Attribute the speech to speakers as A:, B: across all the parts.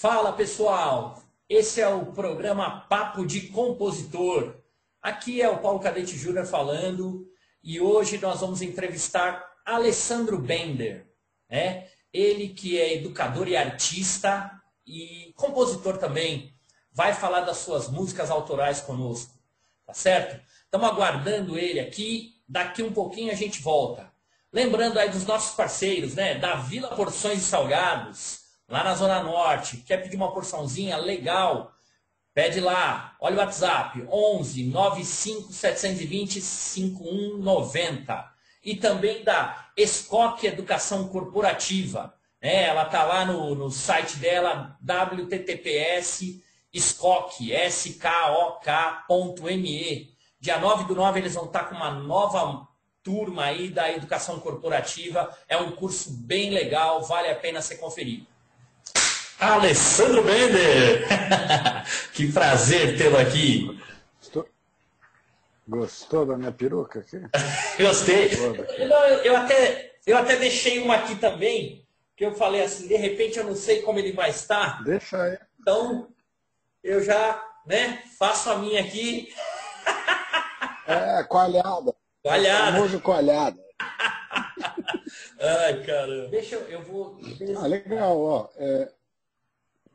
A: Fala pessoal, esse é o programa Papo de Compositor. Aqui é o Paulo Cadete Júnior falando e hoje nós vamos entrevistar Alessandro Bender, né? Ele que é educador e artista e compositor também, vai falar das suas músicas autorais conosco, tá certo? Estamos aguardando ele aqui, daqui um pouquinho a gente volta. Lembrando aí dos nossos parceiros, né? Da Vila Porções e Salgados, lá na Zona Norte. Quer pedir uma porçãozinha legal? Pede lá. Olha o WhatsApp: 11 95 720 5190. E também da Escoque Educação Corporativa. É, ela tá lá no, no site dela, escoque, S-K-O-K.me. Dia 9 do 9 eles vão estar tá com uma nova turma aí da educação corporativa. É um curso bem legal, vale a pena ser conferido. Alessandro Bender! que prazer tê-lo aqui.
B: Gostou da minha peruca aqui?
A: Gostei. Não, eu, até, eu até deixei uma aqui também, que eu falei assim, de repente eu não sei como ele vai estar.
B: Deixa aí.
A: Então, eu já né, faço a minha aqui.
B: É, coalhada.
A: Coalhada.
B: Famoso coalhada.
A: Ai, caramba. Deixa eu, eu vou.
B: Ah, legal, ó. É...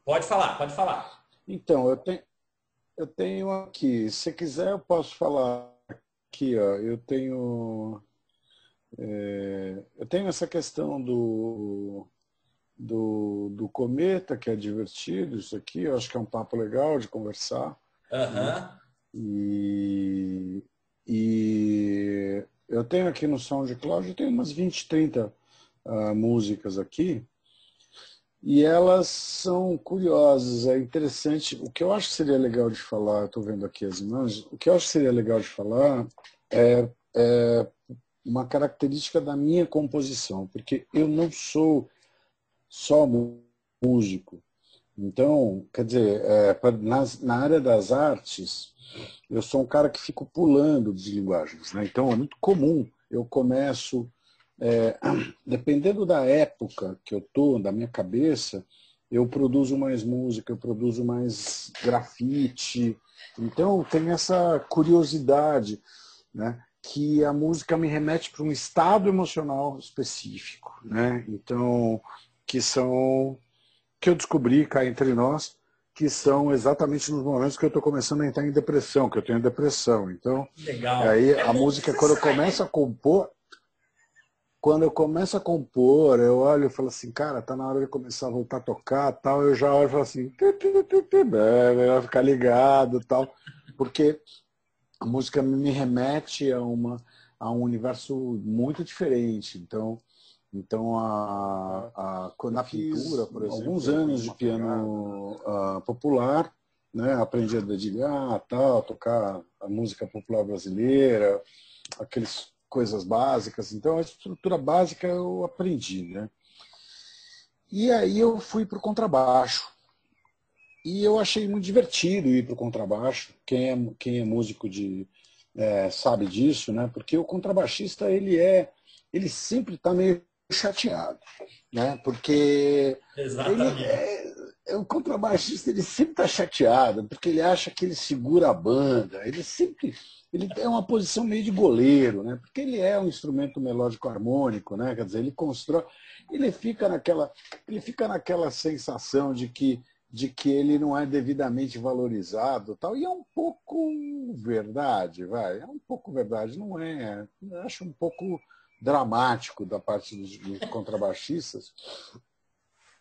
A: Pode falar, pode falar.
B: Então, eu tenho, eu tenho aqui. Se quiser, eu posso falar aqui, ó. Eu tenho. É, eu tenho essa questão do, do, do cometa, que é divertido, isso aqui, eu acho que é um papo legal de conversar.
A: Uhum. Né?
B: E, e eu tenho aqui no SoundCloud, eu tenho umas 20, 30 uh, músicas aqui, e elas são curiosas, é interessante. O que eu acho que seria legal de falar, estou vendo aqui as imagens, o que eu acho que seria legal de falar é, é uma característica da minha composição, porque eu não sou só músico. Então, quer dizer, é, na, na área das artes, eu sou um cara que fico pulando de linguagens. Né? Então é muito comum. Eu começo, é, dependendo da época que eu estou, da minha cabeça, eu produzo mais música, eu produzo mais grafite. Então tem essa curiosidade, né? que a música me remete para um estado emocional específico. Né? Então, que são que eu descobri cá entre nós, que são exatamente nos momentos que eu estou começando a entrar em depressão, que eu tenho depressão. Então,
A: Legal.
B: aí a música, quando eu começo a compor, quando eu começo a compor, eu olho e falo assim, cara, tá na hora de começar a voltar a tocar, tal, eu já olho e falo assim, vai ficar ligado, tal, porque a música me remete a uma a um universo muito diferente. Então, então, a, a, na pintura, por exemplo, alguns anos de piano uh, popular, né? aprendi a dedilhar, tal, tocar a música popular brasileira, aquelas coisas básicas. Então, a estrutura básica eu aprendi. Né? E aí eu fui para o contrabaixo. E eu achei muito divertido ir para o contrabaixo. Quem é, quem é músico de, é, sabe disso, né? porque o contrabaixista ele é ele sempre está meio chateado, né? Porque
A: Exatamente.
B: Ele é, o contrabaixista ele sempre está chateado, porque ele acha que ele segura a banda, ele sempre ele tem uma posição meio de goleiro, né? Porque ele é um instrumento melódico harmônico, né? Quer dizer, ele constrói, ele fica naquela, ele fica naquela sensação de que de que ele não é devidamente valorizado, tal. E é um pouco verdade, vai, é um pouco verdade, não é? Eu acho um pouco dramático da parte dos, dos contrabaixistas.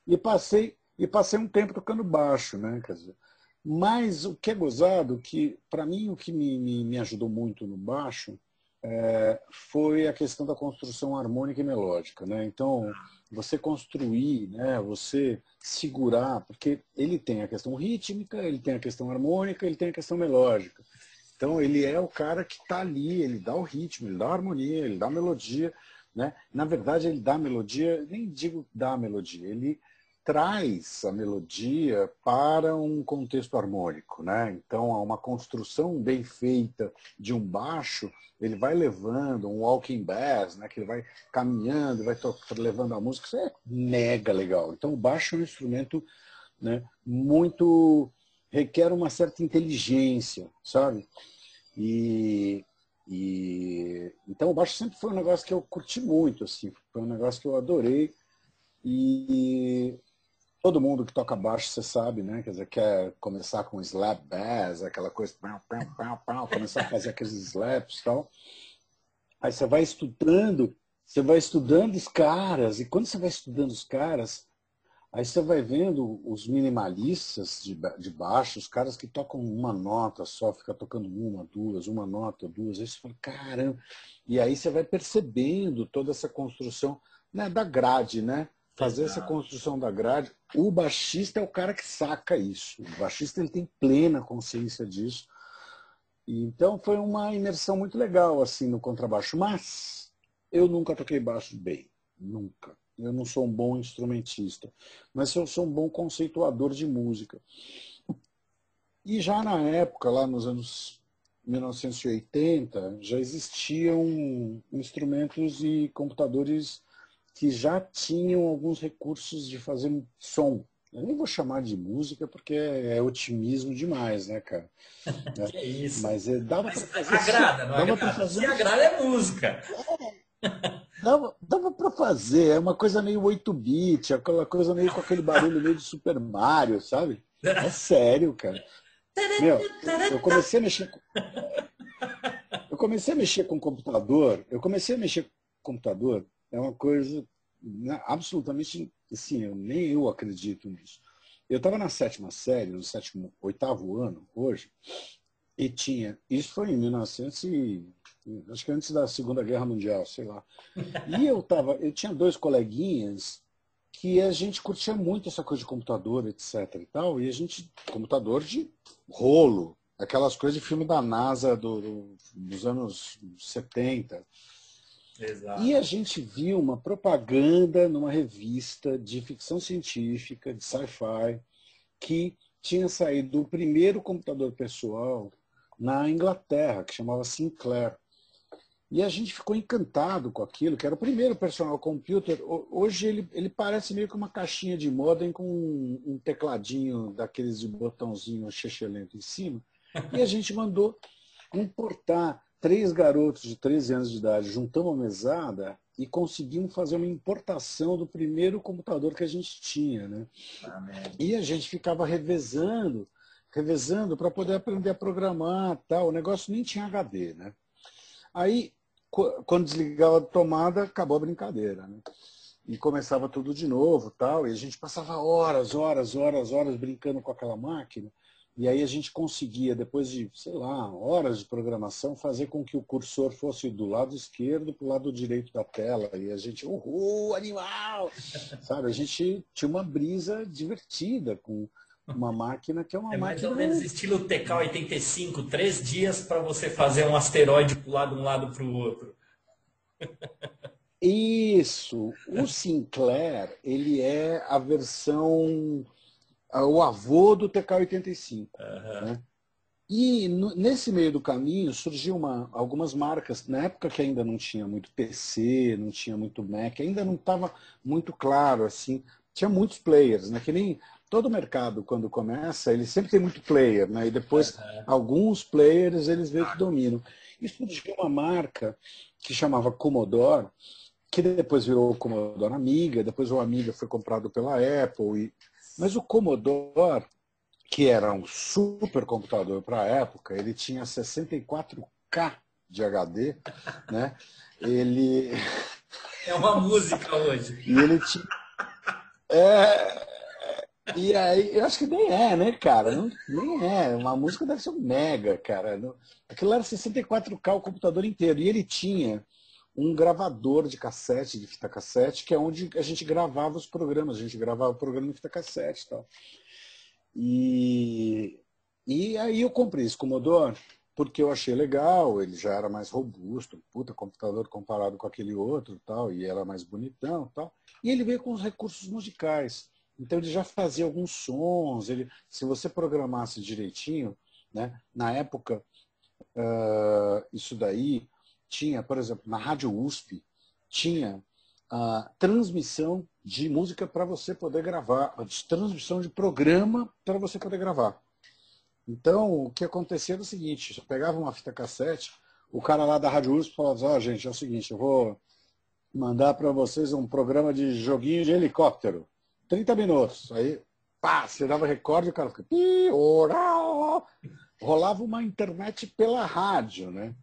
B: E passei, e passei um tempo tocando baixo, né? Quer dizer, mas o que é gozado, que para mim o que me, me, me, ajudou muito no baixo é, foi a questão da construção harmônica e melódica. Né? Então, você construir, né? você segurar, porque ele tem a questão rítmica, ele tem a questão harmônica, ele tem a questão melódica. Então ele é o cara que está ali, ele dá o ritmo, ele dá a harmonia, ele dá a melodia. Né? Na verdade, ele dá a melodia, nem digo dá a melodia, ele traz a melodia para um contexto harmônico. Né? Então, uma construção bem feita de um baixo, ele vai levando um walking bass, né? que ele vai caminhando, vai levando a música, isso é mega legal. Então, o baixo é um instrumento né? muito requer uma certa inteligência, sabe? E, e então o baixo sempre foi um negócio que eu curti muito, assim, foi um negócio que eu adorei e todo mundo que toca baixo, você sabe, né? Quer dizer, quer começar com slap bass, aquela coisa, pau, pau, pau, começar a fazer aqueles slaps e tal. Aí você vai estudando, você vai estudando os caras, e quando você vai estudando os caras, aí você vai vendo os minimalistas de, de baixo, os caras que tocam uma nota só, fica tocando uma, duas, uma nota, duas, aí você fala, caramba. E aí você vai percebendo toda essa construção né, da grade, né? Fazer Exato. essa construção da grade. O baixista é o cara que saca isso. O baixista ele tem plena consciência disso. Então foi uma imersão muito legal assim no contrabaixo, mas eu nunca toquei baixo bem, nunca. Eu não sou um bom instrumentista, mas eu sou um bom conceituador de música. E já na época, lá nos anos 1980, já existiam instrumentos e computadores que já tinham alguns recursos de fazer som. Eu nem vou chamar de música porque é otimismo demais, né, cara?
A: que é isso.
B: Mas é, dava para fazer.
A: Agrada, não dava agrada. Fazer... Se agrada é música.
B: É. Dava, dava para fazer, é uma coisa meio 8-bit, aquela coisa meio com aquele barulho meio de Super Mario, sabe? É sério, cara. Meu, eu comecei a mexer com... Eu comecei a mexer com o computador, eu comecei a mexer com o computador, é uma coisa né, absolutamente Assim, eu, nem eu acredito nisso. Eu estava na sétima série, no sétimo, oitavo ano, hoje, e tinha. Isso foi em 1900 e, acho que antes da Segunda Guerra Mundial, sei lá. E eu tava, eu tinha dois coleguinhas que a gente curtia muito essa coisa de computador, etc. e tal, e a gente, computador de rolo, aquelas coisas de filme da NASA do, do, dos anos 70.
A: Exato.
B: E a gente viu uma propaganda numa revista de ficção científica, de sci-fi, que tinha saído o primeiro computador pessoal na Inglaterra, que chamava Sinclair. E a gente ficou encantado com aquilo, que era o primeiro personal computer. Hoje ele, ele parece meio que uma caixinha de modem com um, um tecladinho daqueles de botãozinho chechelento em cima. E a gente mandou importar três garotos de 13 anos de idade juntamos a mesada e conseguimos fazer uma importação do primeiro computador que a gente tinha. Né? E a gente ficava revezando, revezando para poder aprender a programar tal. O negócio nem tinha HD. Né? Aí, quando desligava a tomada, acabou a brincadeira. Né? E começava tudo de novo tal. E a gente passava horas, horas, horas, horas brincando com aquela máquina. E aí a gente conseguia, depois de, sei lá, horas de programação, fazer com que o cursor fosse do lado esquerdo para o lado direito da tela. E a gente, uhul, animal! Sabe, a gente tinha uma brisa divertida com uma máquina que é uma
A: é
B: máquina...
A: mais ou menos estilo TK-85, três dias para você fazer um asteroide pular de um lado para o outro.
B: Isso! O Sinclair, ele é a versão o avô do TK-85. Uhum. Né? E no, nesse meio do caminho surgiu uma, algumas marcas, na época que ainda não tinha muito PC, não tinha muito Mac, ainda não estava muito claro, assim, tinha muitos players, né? que nem todo mercado quando começa, ele sempre tem muito player, né? e depois uhum. alguns players eles veem que dominam. E surgiu uma marca que chamava Commodore, que depois virou Commodore Amiga, depois o Amiga foi comprado pela Apple e mas o Commodore, que era um supercomputador para a época, ele tinha 64K de HD, né? Ele
A: é uma música hoje.
B: E ele tinha é... E aí, eu acho que nem é, né, cara? Não, nem é. Uma música deve ser um mega, cara. Aquilo era 64K o computador inteiro. E ele tinha um gravador de cassete, de fita cassete, que é onde a gente gravava os programas. A gente gravava o programa em fita cassete e tal. E, e aí eu comprei esse Commodore porque eu achei legal, ele já era mais robusto, puta computador comparado com aquele outro tal, e era mais bonitão tal. E ele veio com os recursos musicais. Então ele já fazia alguns sons, ele, se você programasse direitinho, né, na época, uh, isso daí tinha, por exemplo, na Rádio USP, tinha a transmissão de música para você poder gravar, transmissão de programa para você poder gravar. Então, o que acontecia era o seguinte, eu pegava uma fita cassete, o cara lá da Rádio USP falava, ó, oh, gente, é o seguinte, eu vou mandar para vocês um programa de joguinho de helicóptero. 30 minutos. Aí, pá, você dava recorde e o cara fica... Rolava uma internet pela rádio, né?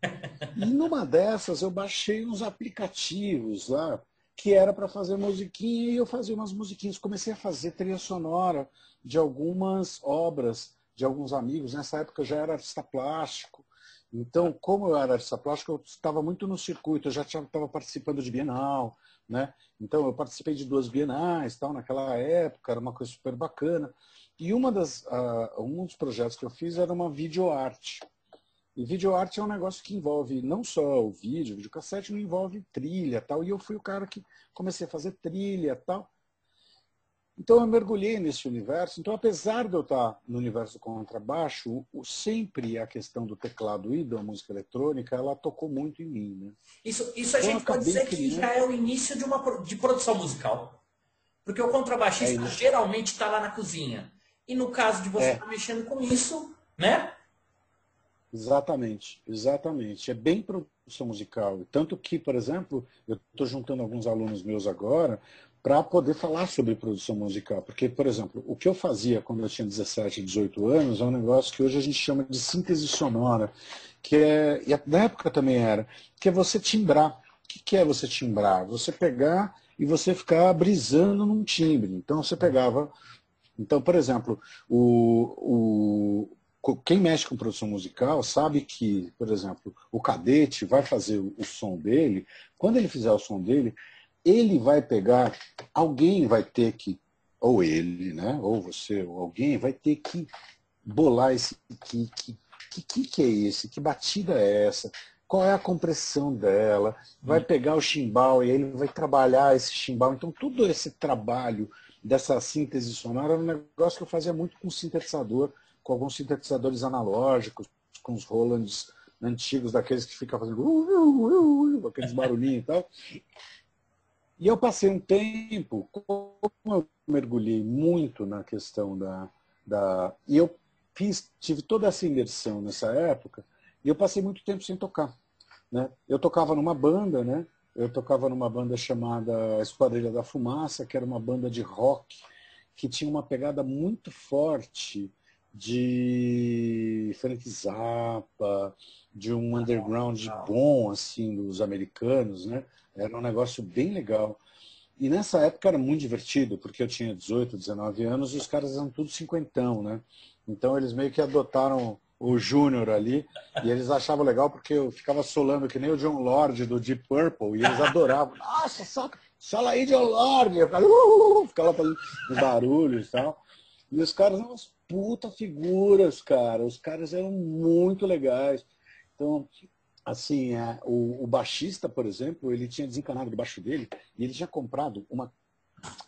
B: E numa dessas eu baixei uns aplicativos lá que era para fazer musiquinha e eu fazia umas musiquinhas. Comecei a fazer trilha sonora de algumas obras de alguns amigos. Nessa época eu já era artista plástico. Então, como eu era artista plástico, eu estava muito no circuito, eu já estava participando de Bienal, né? Então, eu participei de duas Bienais, tal, naquela época, era uma coisa super bacana. E uma das, uh, um dos projetos que eu fiz era uma videoarte. E videoarte é um negócio que envolve não só o vídeo, o videocassete, não envolve trilha tal. E eu fui o cara que comecei a fazer trilha tal. Então eu mergulhei nesse universo. Então, apesar de eu estar no universo do contrabaixo, o, sempre a questão do teclado e da música eletrônica, ela tocou muito em mim. Né?
A: Isso, isso a então, gente pode dizer que já é o início de uma de produção musical. Porque o contrabaixista é geralmente está lá na cozinha. E no caso de você estar é. tá mexendo com isso, né?
B: Exatamente, exatamente. É bem produção musical. Tanto que, por exemplo, eu estou juntando alguns alunos meus agora para poder falar sobre produção musical. Porque, por exemplo, o que eu fazia quando eu tinha 17, 18 anos é um negócio que hoje a gente chama de síntese sonora, que é, e na época também era, que é você timbrar. O que é você timbrar? Você pegar e você ficar brisando num timbre. Então você pegava. Então, por exemplo, o, o, quem mexe com produção musical sabe que, por exemplo, o cadete vai fazer o, som dele, quando ele fizer o som dele, ele vai pegar, alguém vai ter que, ou ele, né, ou você, ou alguém, vai ter que bolar esse kick. Que kick que é esse? Que batida é essa? Qual é a compressão dela? Vai pegar o chimbal e ele vai trabalhar esse chimbal. Então, todo esse trabalho dessa síntese sonora era um negócio que eu fazia muito com sintetizador, com alguns sintetizadores analógicos, com os Rolands antigos, daqueles que ficam fazendo uh, uh, uh, aqueles barulhinhos e tal. E eu passei um tempo, como eu mergulhei muito na questão da. da e eu fiz, tive toda essa imersão nessa época, e eu passei muito tempo sem tocar. Né? Eu tocava numa banda, né? Eu tocava numa banda chamada Esquadrilha da Fumaça, que era uma banda de rock que tinha uma pegada muito forte de Frank Zappa, de um underground bom assim dos americanos, né? Era um negócio bem legal. E nessa época era muito divertido, porque eu tinha 18, 19 anos e os caras eram tudo cinquentão, né? Então eles meio que adotaram o Júnior ali, e eles achavam legal porque eu ficava solando que nem o John Lord do Deep Purple, e eles adoravam. Nossa, só aí John Lord! Eu ficava, uh, ficava fazendo barulhos e tal. E os caras eram umas puta figuras, cara. Os caras eram muito legais. Então, assim, é, o, o, baixista, por exemplo, ele tinha desencanado do baixo dele e ele tinha comprado uma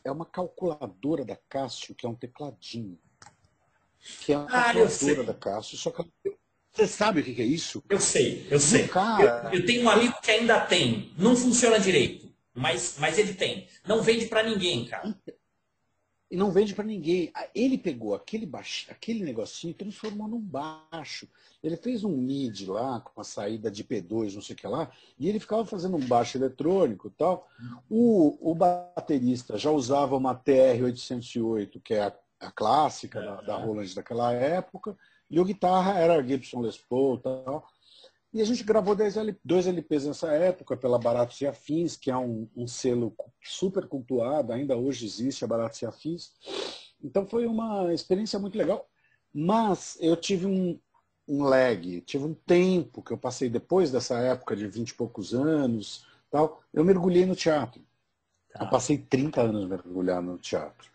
B: é uma calculadora da Cássio, que é um tecladinho. Que é uma ah, da Cássio, só que você sabe o que é isso?
A: Eu sei, eu sei. Cara... Eu, eu, tenho um amigo que ainda tem. Não funciona direito, mas, mas ele tem. Não vende para ninguém, cara
B: e não vende para ninguém. Ele pegou aquele, baixo, aquele negocinho e transformou num baixo. Ele fez um MIDI lá, com a saída de P2, não sei o que lá, e ele ficava fazendo um baixo eletrônico e tal. O, o baterista já usava uma TR-808, que é a, a clássica é, da, da Roland daquela época, e o guitarra era Gibson Les Paul e tal. E a gente gravou dois LPs nessa época pela Baratos e Afins, que é um, um, selo super cultuado, ainda hoje existe a Baratos e Afins. Então foi uma experiência muito legal. Mas eu tive um, um lag, tive um tempo que eu passei depois dessa época de vinte e poucos anos, tal, eu mergulhei no teatro. Tá. Eu passei 30 anos mergulhando no teatro.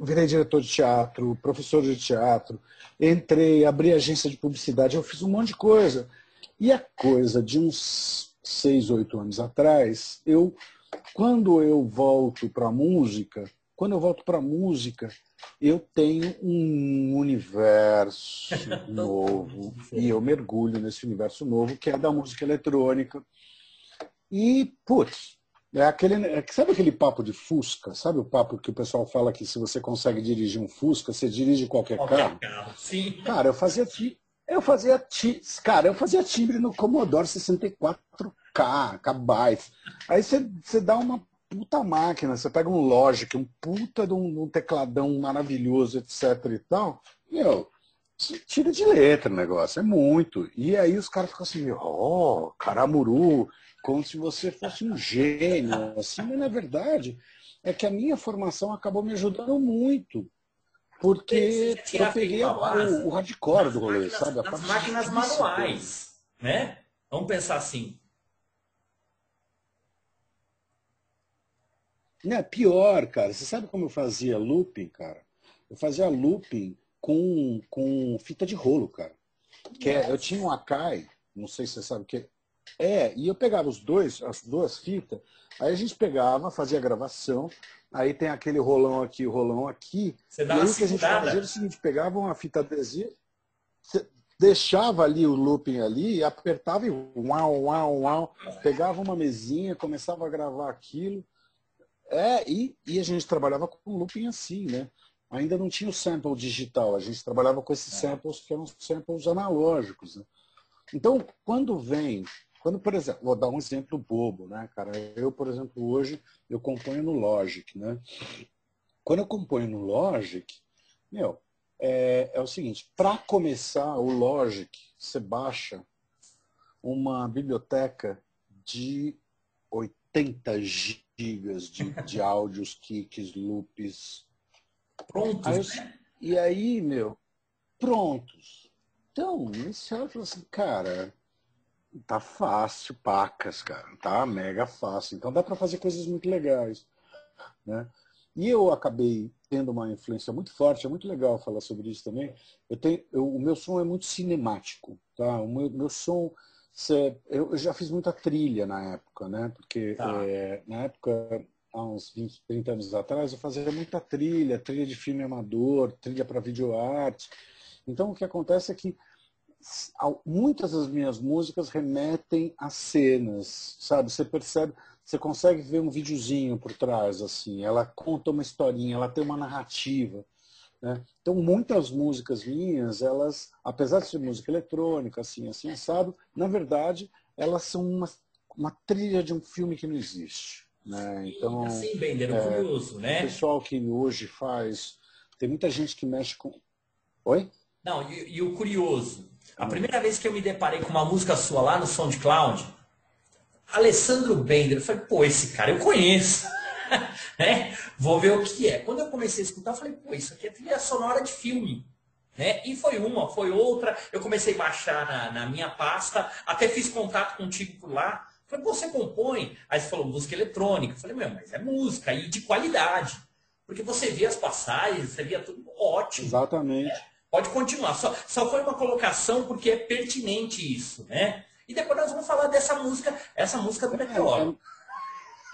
B: Virei diretor de teatro, professor de teatro, entrei, abri agência de publicidade, eu fiz um monte de coisa. E a coisa de uns seis, oito anos atrás, eu, quando eu volto para a música, quando eu volto para a música, eu tenho um universo novo e eu mergulho nesse universo novo que é da música eletrônica. E, putz, É aquele, é sabe aquele papo de Fusca? Sabe o papo que o pessoal fala que se você consegue dirigir um Fusca, você dirige qualquer, qualquer carro? carro?
A: Sim.
B: Cara, eu fazia eu fazia cara, eu fazia timbre no Commodore 64K, kbytes. Aí você, você dá uma puta máquina, você pega um Logic, um puta de um, um tecladão maravilhoso, etc e tal, meu, tira de letra o negócio, é muito. E aí os caras ficam assim, ó, oh, caramuru, como se você fosse um gênio, assim, mas na verdade é que a minha formação acabou me ajudando muito. Porque eu peguei a, o, o hardcore do rolê,
A: máquinas,
B: sabe?
A: A máquinas manuais, né? Vamos pensar assim.
B: Não, é pior, cara. Você sabe como eu fazia looping, cara? Eu fazia looping com, com fita de rolo, cara. Que é, eu tinha um Akai, não sei se você sabe o que é, e eu pegava os dois, as duas fitas, aí a gente pegava, fazia a gravação, aí tem aquele rolão aqui, o rolão aqui.
A: Você dá e aí
B: o que a gente fazia era o seguinte, pegava uma fita adesiva, deixava ali o looping ali, apertava e uau, uau, uau, pegava uma mesinha, começava a gravar aquilo. É, e, e a gente trabalhava com looping assim, né? Ainda não tinha o sample digital, a gente trabalhava com esses samples que eram samples analógicos. Né? Então, quando vem quando, por exemplo, vou dar um exemplo bobo, né, cara? Eu, por exemplo, hoje eu componho no Logic, né? Quando eu componho no Logic, meu, é, é o seguinte, para começar o Logic, você baixa uma biblioteca de 80 gigas de, de áudios, kicks, loops.
A: Prontos,
B: aí eu, né? E aí, meu, prontos. Então, esse e assim, cara, Tá fácil, pacas, cara. Tá mega fácil. Então dá para fazer coisas muito legais. Né? E eu acabei tendo uma influência muito forte, é muito legal falar sobre isso também. Eu tenho, eu, o meu som é muito cinemático. Tá? O meu, meu som. Cê, eu, eu, já fiz muita trilha na época, né? Porque tá. é, na época, há uns 20, 30 anos atrás, eu fazia muita trilha, trilha de filme amador, trilha para videoarte. Então o que acontece é que muitas das minhas músicas remetem a cenas, sabe? Você percebe, você consegue ver um videozinho por trás, assim. Ela conta uma historinha, ela tem uma narrativa. Né? Então, muitas músicas minhas, elas, apesar de ser música eletrônica, assim, assim, sabe? Na verdade, elas são uma, uma trilha de um filme que não existe. Né? Então,
A: assim, Bender, é, curioso, né?
B: O pessoal que hoje faz... Tem muita gente que mexe com... Oi?
A: Não, e, e o curioso, a primeira vez que eu me deparei com uma música sua lá no SoundCloud, Alessandro Bender, eu falei, pô, esse cara eu conheço. né? Vou ver o que é. Quando eu comecei a escutar, eu falei, pô, isso aqui é trilha sonora de filme. Né? E foi uma, foi outra. Eu comecei a baixar na, na minha pasta, até fiz contato contigo por lá. Falei, pô, você compõe? Aí você falou música eletrônica. Eu falei, meu, mas é música e de qualidade. Porque você via as passagens, você via tudo ótimo.
B: Exatamente. Né?
A: Pode continuar. Só, só foi uma colocação porque é pertinente isso, né? E depois nós vamos falar dessa música, essa música do Meteoro.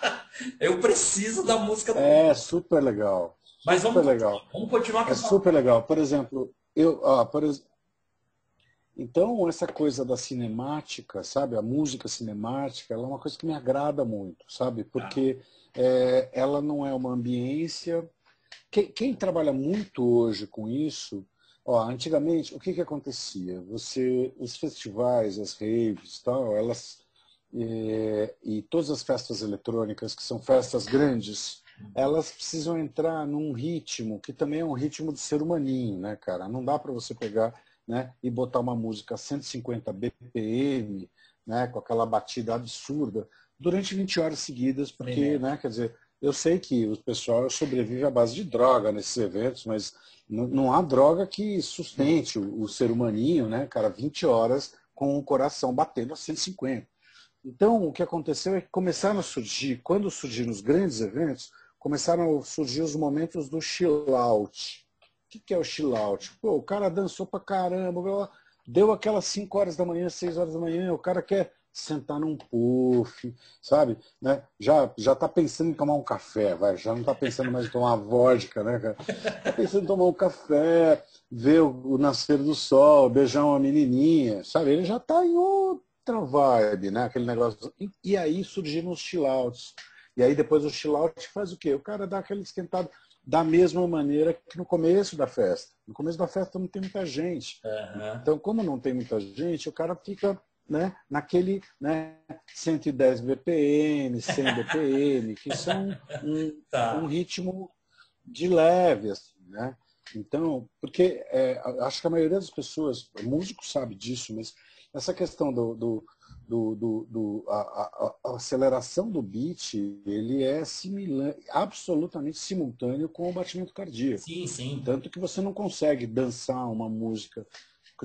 A: É, é... Eu preciso da música do
B: É, super legal.
A: Mas
B: super
A: vamos,
B: legal.
A: vamos continuar com
B: É super legal. Por exemplo, eu, ah, por ex... então essa coisa da cinemática, sabe? A música cinemática, ela é uma coisa que me agrada muito, sabe? Porque ah. é, ela não é uma ambiência. Quem, quem trabalha muito hoje com isso Ó, antigamente, o que, que acontecia? Você, os festivais, as raves, tal, elas é, e todas as festas eletrônicas, que são festas grandes, elas precisam entrar num ritmo que também é um ritmo de ser humaninho, né, cara? Não dá para você pegar né, e botar uma música a 150 BPM, né, com aquela batida absurda, durante 20 horas seguidas, porque, né, quer dizer, eu sei que o pessoal sobrevive à base de droga nesses eventos, mas não, há droga que sustente o, o, ser humaninho, né, cara, 20 horas com o coração batendo a 150. Então, o que aconteceu é que começaram a surgir, quando surgiram os grandes eventos, começaram a surgir os momentos do chill out. O que, que é o chill out? Pô, o cara dançou pra caramba, deu aquelas 5 horas da manhã, 6 horas da manhã, o cara quer sentar num puff, sabe? Né? Já, já tá pensando em tomar um café, vai, já não tá pensando mais em tomar uma vodka, né, cara? Tá pensando em tomar um café, ver o, o nascer do sol, beijar uma menininha, sabe? Ele já tá em outra vibe, né? Aquele negócio. E, e aí surgiram os chill outs. E aí depois o chill out faz o quê? O cara dá aquele esquentado da mesma maneira que no começo da festa. No começo da festa não tem muita gente. Uhum. Então, como não tem muita gente, o cara fica né, naquele né, 110 BPM, 100 BPM, que são um, tá. um ritmo de leve. Assim, né? Então, porque é, acho que a maioria das pessoas, músico sabe disso, mas essa questão do, do do, do, do a, a, a, aceleração do beat, ele é similar, absolutamente simultâneo com o batimento cardíaco.
A: Sim, sim.
B: Tanto que você não consegue dançar uma música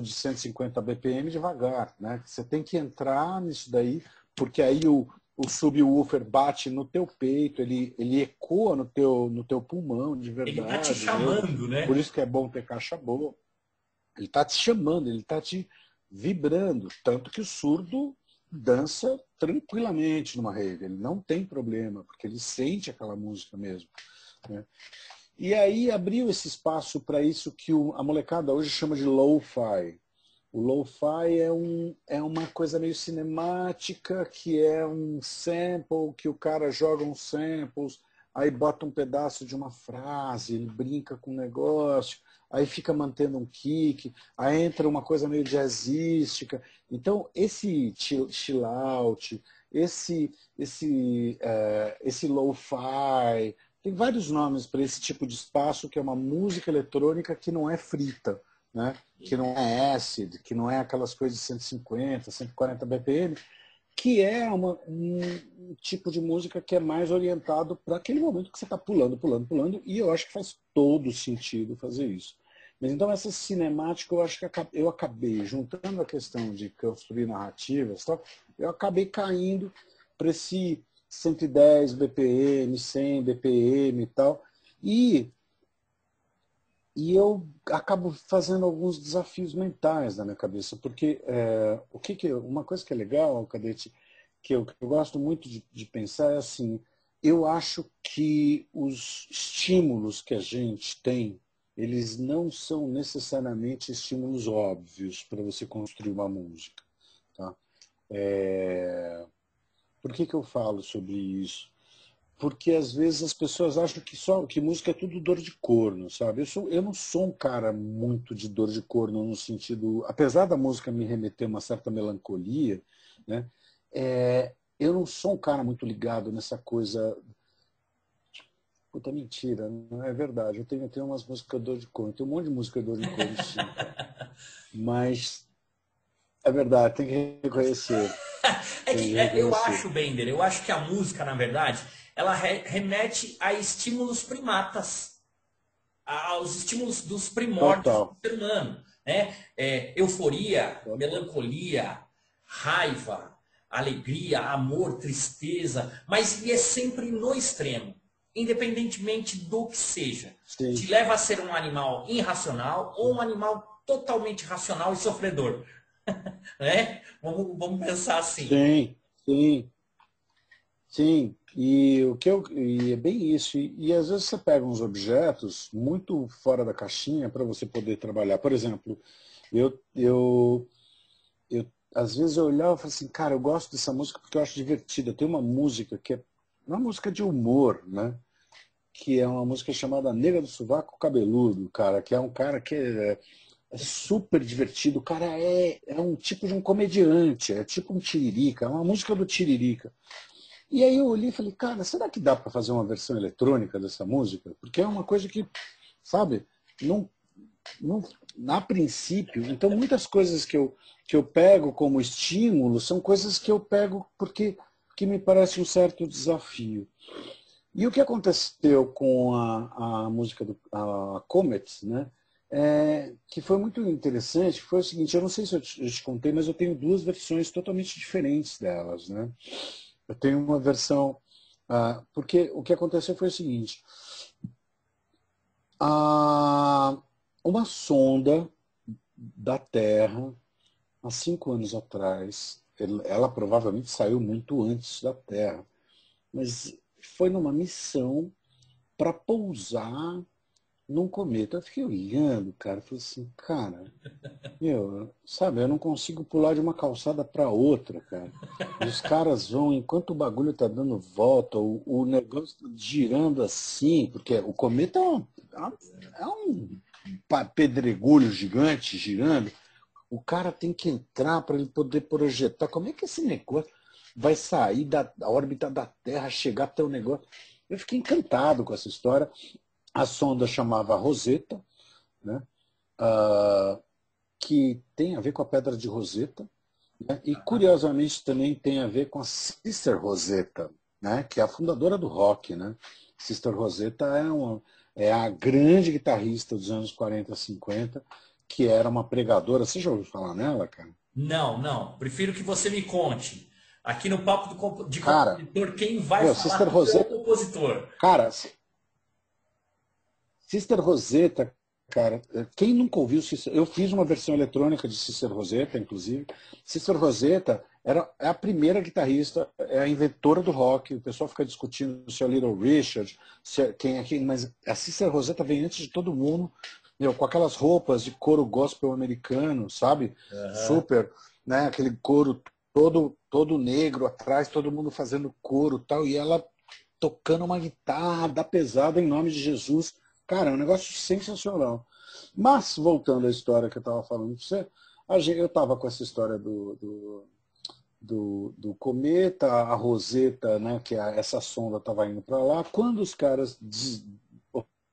B: de 150 BPM devagar, né? Você tem que entrar nisso daí, porque aí o, o subwoofer bate no teu peito, ele, ele ecoa no teu, no teu pulmão, de verdade. Ele
A: tá te chamando, né?
B: Por isso que é bom ter caixa boa. Ele tá te chamando, ele tá te vibrando. Tanto que o surdo dança tranquilamente numa rave, ele não tem problema, porque ele sente aquela música mesmo. Né? E aí abriu esse espaço para isso que a molecada hoje chama de lo-fi. O lo-fi é, um, é uma coisa meio cinemática, que é um sample, que o cara joga uns samples, aí bota um pedaço de uma frase, ele brinca com o negócio, aí fica mantendo um kick, aí entra uma coisa meio jazzística. Então, esse chill out, esse, esse, uh, esse lo-fi, tem vários nomes para esse tipo de espaço que é uma música eletrônica que não é frita, né? que não é acid, que não é aquelas coisas de 150, 140 BPM, que é uma, um tipo de música que é mais orientado para aquele momento que você está pulando, pulando, pulando, e eu acho que faz todo sentido fazer isso. Mas então essa cinemática, eu acho que eu acabei, juntando a questão de construir narrativas, eu acabei caindo para esse 110 BPM, 100 BPM e tal. E, e eu acabo fazendo alguns desafios mentais na minha cabeça, porque é, o que, que uma coisa que é legal, Cadete, que eu, que eu gosto muito de, de pensar é assim, eu acho que os estímulos que a gente tem eles não são necessariamente estímulos óbvios para você construir uma música. Tá? É... Por que, que eu falo sobre isso? Porque às vezes as pessoas acham que só que música é tudo dor de corno, sabe? Eu, sou, eu não sou um cara muito de dor de corno no sentido, apesar da música me remeter uma certa melancolia, né? É, eu não sou um cara muito ligado nessa coisa Puta, mentira, não é verdade. Eu tenho, eu tenho umas músicas dor de cor, tem um monte de música dor de cor, sim. Mas é verdade, tem que reconhecer.
A: é que, é, eu acho, Bender, eu acho que a música, na verdade, ela re remete a estímulos primatas, aos estímulos dos primórdios Total. do ser humano. Né? É, euforia, Total. melancolia, raiva, alegria, amor, tristeza, mas é sempre no extremo independentemente do que seja. Sim. Te leva a ser um animal irracional ou um animal totalmente racional e sofredor. Né? vamos, vamos pensar assim.
B: Sim, sim. Sim, e o que eu, e é bem isso. E, e, às vezes você pega uns objetos muito fora da caixinha para você poder trabalhar. Por exemplo, eu, eu, eu às vezes eu olhava e falava assim, cara, eu gosto dessa música porque eu acho divertida. Tem uma música que é uma música de humor, né? Que é uma música chamada Nega do Sovaco Cabeludo, cara, que é um cara que é, é super divertido. O cara é, é um tipo de um comediante, é tipo um tiririca, é uma música do tiririca. E aí eu olhei e falei, cara, será que dá para fazer uma versão eletrônica dessa música? Porque é uma coisa que, sabe, não, não, a princípio, então muitas coisas que eu, que eu pego como estímulo são coisas que eu pego porque que me parece um certo desafio. E o que aconteceu com a, a música do a Comets, né? É, que foi muito interessante, foi o seguinte, eu não sei se eu te, eu te, contei, mas eu tenho duas versões totalmente diferentes delas. Né? Eu tenho uma versão, ah, porque o que aconteceu foi o seguinte, ah, uma sonda da Terra, há cinco anos atrás, ela provavelmente saiu muito antes da Terra, mas foi numa missão para pousar num cometa. Eu fiquei olhando, cara, falei assim, cara, meu, sabe, eu não consigo pular de uma calçada para outra, cara. E os caras vão, enquanto o bagulho tá dando volta, o, o negócio tá girando assim, porque o cometa é um, é um pedregulho gigante girando. O cara tem que entrar para ele poder projetar. Como é que esse negócio vai sair da órbita da Terra, chegar até o negócio? Eu fiquei encantado com essa história. A sonda chamava Rosetta, né? Uh, que tem a ver com a pedra de Rosetta, né? e curiosamente também tem a ver com a Sister Rosetta, né? que é a fundadora do rock. Né? Sister Rosetta é, uma, é a grande guitarrista dos anos 40, 50, que era uma pregadora. Você já ouviu falar nela, cara?
A: Não, não. Prefiro que você me conte. Aqui no Papo do, de cara, Compositor, quem vai meu,
B: falar Sister Rosetta,
A: é o compositor?
B: Cara, Sister Rosetta, cara, quem nunca ouviu Sister... Eu fiz uma versão eletrônica de Sister Rosetta, inclusive. Sister Rosetta era, é a primeira guitarrista, é a inventora do rock. O pessoal fica discutindo se é o Little Richard, se é quem é quem, mas a Sister Rosetta vem antes de todo mundo, meu, com aquelas roupas de couro gospel americano, sabe? Uhum. Super, né? Aquele couro todo todo negro atrás, todo mundo fazendo couro tal, e ela tocando uma guitarra da pesada em nome de Jesus Cara, é um negócio sensacional. Mas, voltando à história que eu estava falando para você, eu estava com essa história do, do, do, do, cometa, a Roseta, né, que é essa sonda estava indo para lá. Quando os caras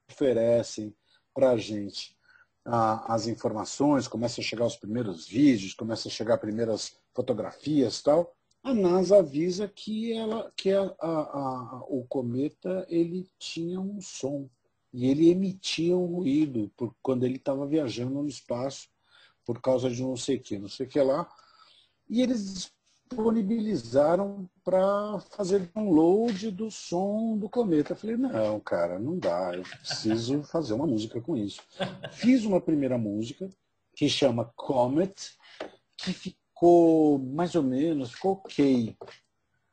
B: oferecem para a gente as informações, começam a chegar os primeiros vídeos, começam a chegar as primeiras fotografias tal, a NASA avisa que, ela, que a, a, a, o cometa ele tinha um som. E ele emitia um ruído por, quando ele estava viajando no espaço por causa de não sei o que, não sei o que lá. E eles disponibilizaram para fazer download do som do cometa. Eu falei, não, cara, não dá, eu preciso fazer uma música com isso. Fiz uma primeira música que chama Comet, que ficou mais ou menos, ficou ok.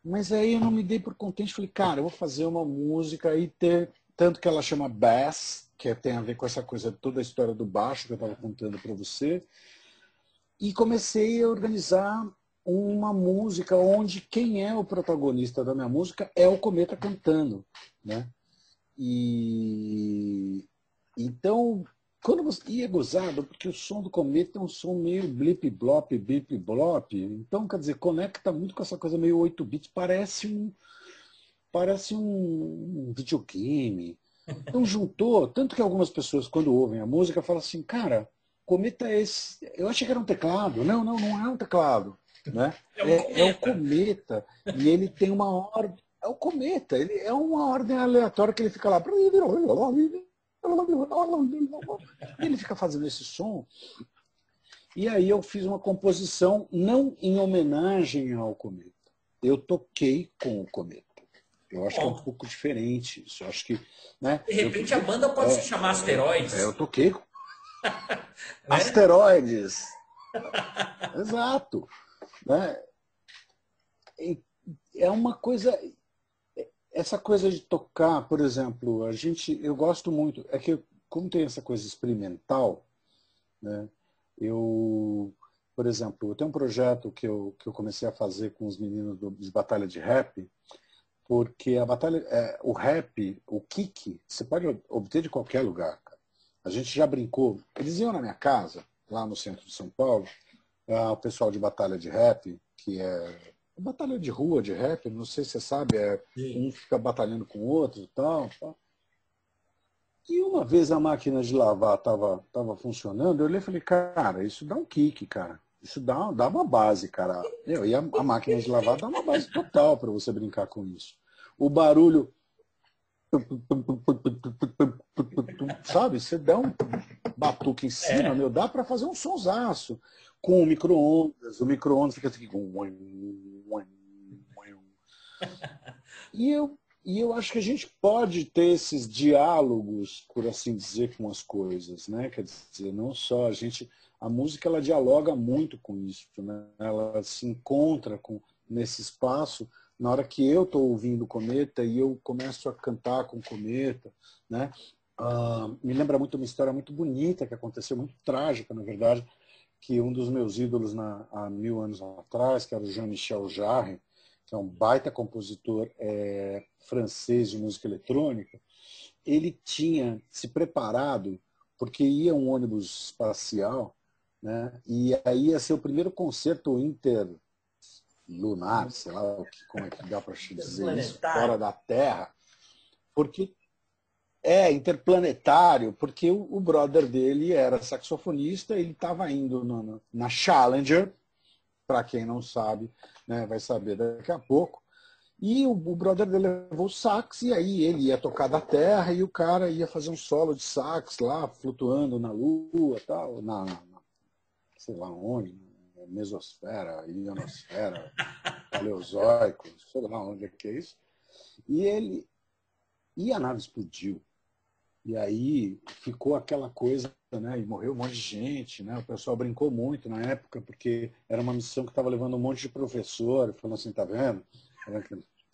B: Mas aí eu não me dei por contente, falei, cara, eu vou fazer uma música e ter tanto que ela chama Bass, que tem a ver com essa coisa, toda a história do baixo que eu estava contando para você. E comecei a organizar uma música onde quem é o protagonista da minha música é o Cometa cantando. Né? E então, quando você. E é gozado, porque o som do cometa é um som meio blip blop, blip blop. Então, quer dizer, conecta muito com essa coisa meio 8 bits. Parece um parece um videogame. Então juntou, tanto que algumas pessoas, quando ouvem a música, falam assim, cara, cometa é esse. Eu achei que era um teclado. Não, não, não é um teclado. Né? É, um é, é o cometa. E ele tem uma ordem. É o cometa, ele é uma ordem aleatória que ele fica lá. Ele fica fazendo esse som. E aí eu fiz uma composição não em homenagem ao cometa. Eu toquei com o cometa. Eu acho Bom. que é um pouco diferente isso. Eu acho que, né,
A: De repente eu, a banda pode é, se chamar Asteroides.
B: É, eu toquei. Né? Asteroides. Exato. Né? É uma coisa. Essa coisa de tocar, por exemplo, a gente. Eu gosto muito. É que, como tem essa coisa experimental, né, eu. Por exemplo, eu tenho um projeto que eu, que eu comecei a fazer com os meninos do, de batalha de rap, porque a batalha, é, o rap, o kick, você pode obter de qualquer lugar. Cara. A gente já brincou. Eles iam na minha casa, lá no centro de São Paulo, uh, o pessoal de batalha de rap, que é batalha de rua de rap, não sei se você sabe, é, um fica batalhando com o outro e tal, tal. E uma vez a máquina de lavar estava tava funcionando, eu olhei e falei, cara, isso dá um kick, cara. Isso dá, dá uma base, cara. Eu, e a, a máquina de lavar dá uma base total para você brincar com isso. O barulho. Sabe? Você dá um batuque em cima, é. meu, dá para fazer um sonsaço. Com o micro-ondas. O micro-ondas fica assim. E eu, e eu acho que a gente pode ter esses diálogos, por assim dizer, com as coisas, né? Quer dizer, não só a gente a música ela dialoga muito com isso, né? ela se encontra com, nesse espaço na hora que eu estou ouvindo Cometa e eu começo a cantar com Cometa, né? Uh, me lembra muito uma história muito bonita que aconteceu, muito trágica, na verdade, que um dos meus ídolos na, há mil anos atrás, que era o Jean-Michel Jarre, que é um baita compositor é, francês de música eletrônica, ele tinha se preparado porque ia um ônibus espacial, né? E aí ia ser o primeiro concerto interlunar, sei lá como é que dá para dizer isso, fora da Terra, porque é interplanetário, porque o, o brother dele era saxofonista, ele estava indo no, na Challenger, para quem não sabe, né, vai saber daqui a pouco. E o, o brother dele levou o sax, e aí ele ia tocar da terra, e o cara ia fazer um solo de sax lá, flutuando na lua, tal, na, na sei lá onde, mesosfera, ionosfera, paleozoico, sei lá onde é que é isso. E ele. E a nave explodiu. E aí ficou aquela coisa, né? E morreu um monte de gente, né? O pessoal brincou muito na época, porque era uma missão que estava levando um monte de professor, falando assim, tá vendo?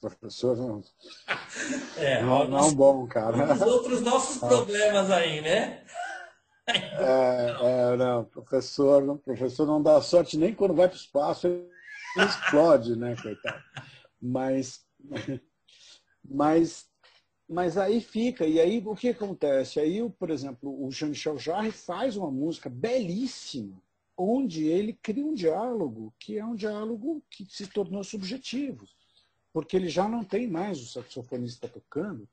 B: Professor não, é, não, não é um bom, cara.
A: Os outros nossos problemas aí, né?
B: É, é, não, professor, não, professor não dá sorte nem quando vai para o espaço, ele explode, né, coitado. Mas, mas, mas aí fica, e aí o que acontece? Aí, por exemplo, o Jean-Michel Jarre faz uma música belíssima, onde ele cria um diálogo, que é um diálogo que se tornou subjetivo porque ele já não tem mais o saxofonista tocando,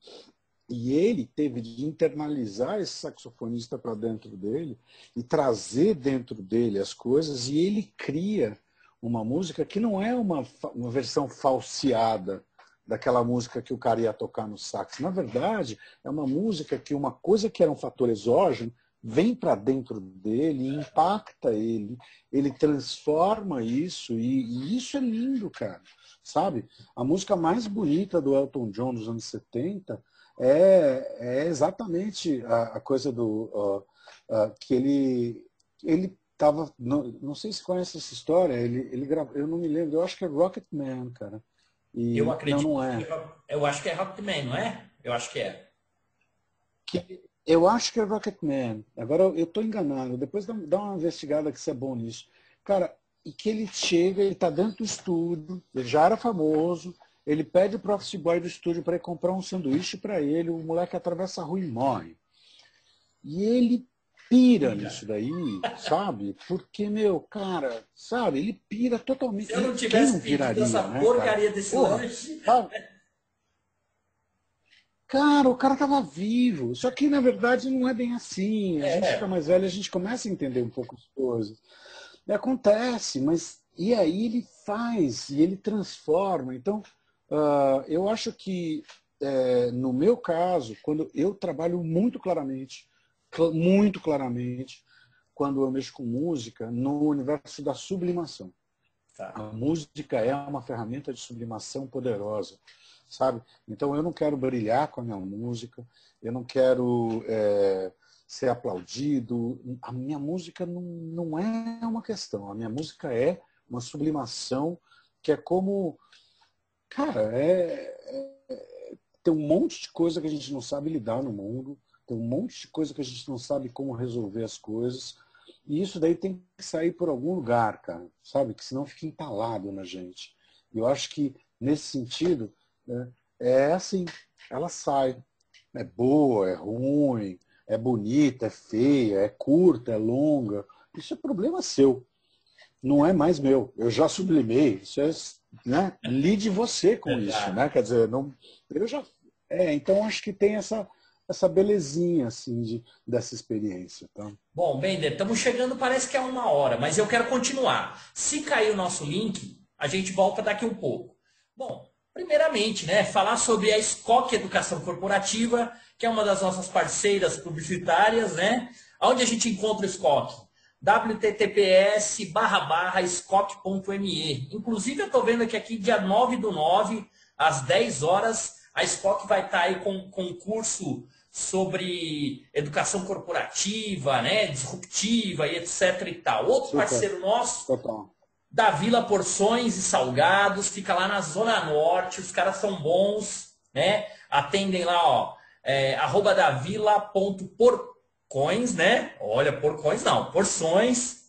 B: e ele teve de internalizar esse saxofonista para dentro dele e trazer dentro dele as coisas, e ele cria uma música que não é uma, uma versão falseada daquela música que o cara ia tocar no sax. Na verdade, é uma música que uma coisa que era um fator exógeno vem para dentro dele, impacta ele, ele transforma isso, e, e isso é lindo, cara sabe? A música mais bonita do Elton John dos anos 70 é, é exatamente a, a, coisa do uh, uh, que ele ele tava não, não sei se conhece essa história ele ele gravou eu não me lembro eu acho que é Rocket Man cara.
A: E eu acredito não, não é. eu acho que é Rocket Man não é? Eu acho que é.
B: Que, eu acho que é Rocket Man. Agora eu estou enganado depois dá, dá uma investigada que você é bom nisso. Cara e que ele chega, ele está dentro do estúdio, ele já era famoso, ele pede o office boy do estúdio para ir comprar um sanduíche para ele, o moleque atravessa a rua e morre. E ele pira nisso daí, sabe? Porque, meu, cara, sabe, ele pira totalmente. Se
A: eu não tivesse não viraria, essa né, porcaria cara? desse Porra, lanche.
B: Cara, o cara tava vivo. Só que, na verdade, não é bem assim. A é. gente fica mais velho, a gente começa a entender um pouco as coisas. E acontece, mas e aí ele faz, e ele transforma. Então, uh, eu acho que, é, no meu caso, quando eu trabalho muito claramente, muito claramente, quando eu mexo com música, no universo da sublimação. Tá. A música é uma ferramenta de sublimação poderosa, sabe? Então eu não quero brilhar com a minha música, eu não quero é, ser aplaudido. A minha música não, não é uma questão. A minha música é uma sublimação que é como. Cara, é, é, tem um monte de coisa que a gente não sabe lidar no mundo, tem um monte de coisa que a gente não sabe como resolver as coisas. E isso daí tem que sair por algum lugar, cara, sabe? Que senão fica entalado na gente. E eu acho que, nesse sentido, né, é assim: ela sai. É boa, é ruim, é bonita, é feia, é curta, é longa. Isso é problema seu. Não é mais meu. Eu já sublimei. Isso é, né? Lide você com é isso, né? Quer dizer, não, eu já. É, então acho que tem essa essa belezinha assim de, dessa experiência. Tá?
A: Bom, Bender, estamos chegando, parece que é uma hora, mas eu quero continuar. Se cair o nosso link, a gente volta daqui um pouco. Bom, primeiramente, né, falar sobre a SCOC Educação Corporativa, que é uma das nossas parceiras publicitárias, né? Onde a gente encontra o SCOC? www.ttps barra. Inclusive, eu estou vendo que aqui, dia 9 do 9, às 10 horas, a SCOC vai estar tá aí com um concurso sobre educação corporativa, né, disruptiva e etc e tal. Outro Super. parceiro nosso, Total. da Vila Porções e Salgados, fica lá na Zona Norte, os caras são bons, né, atendem lá, ó, é, arroba davila.porcoins, né? Olha, porcoins não, porções.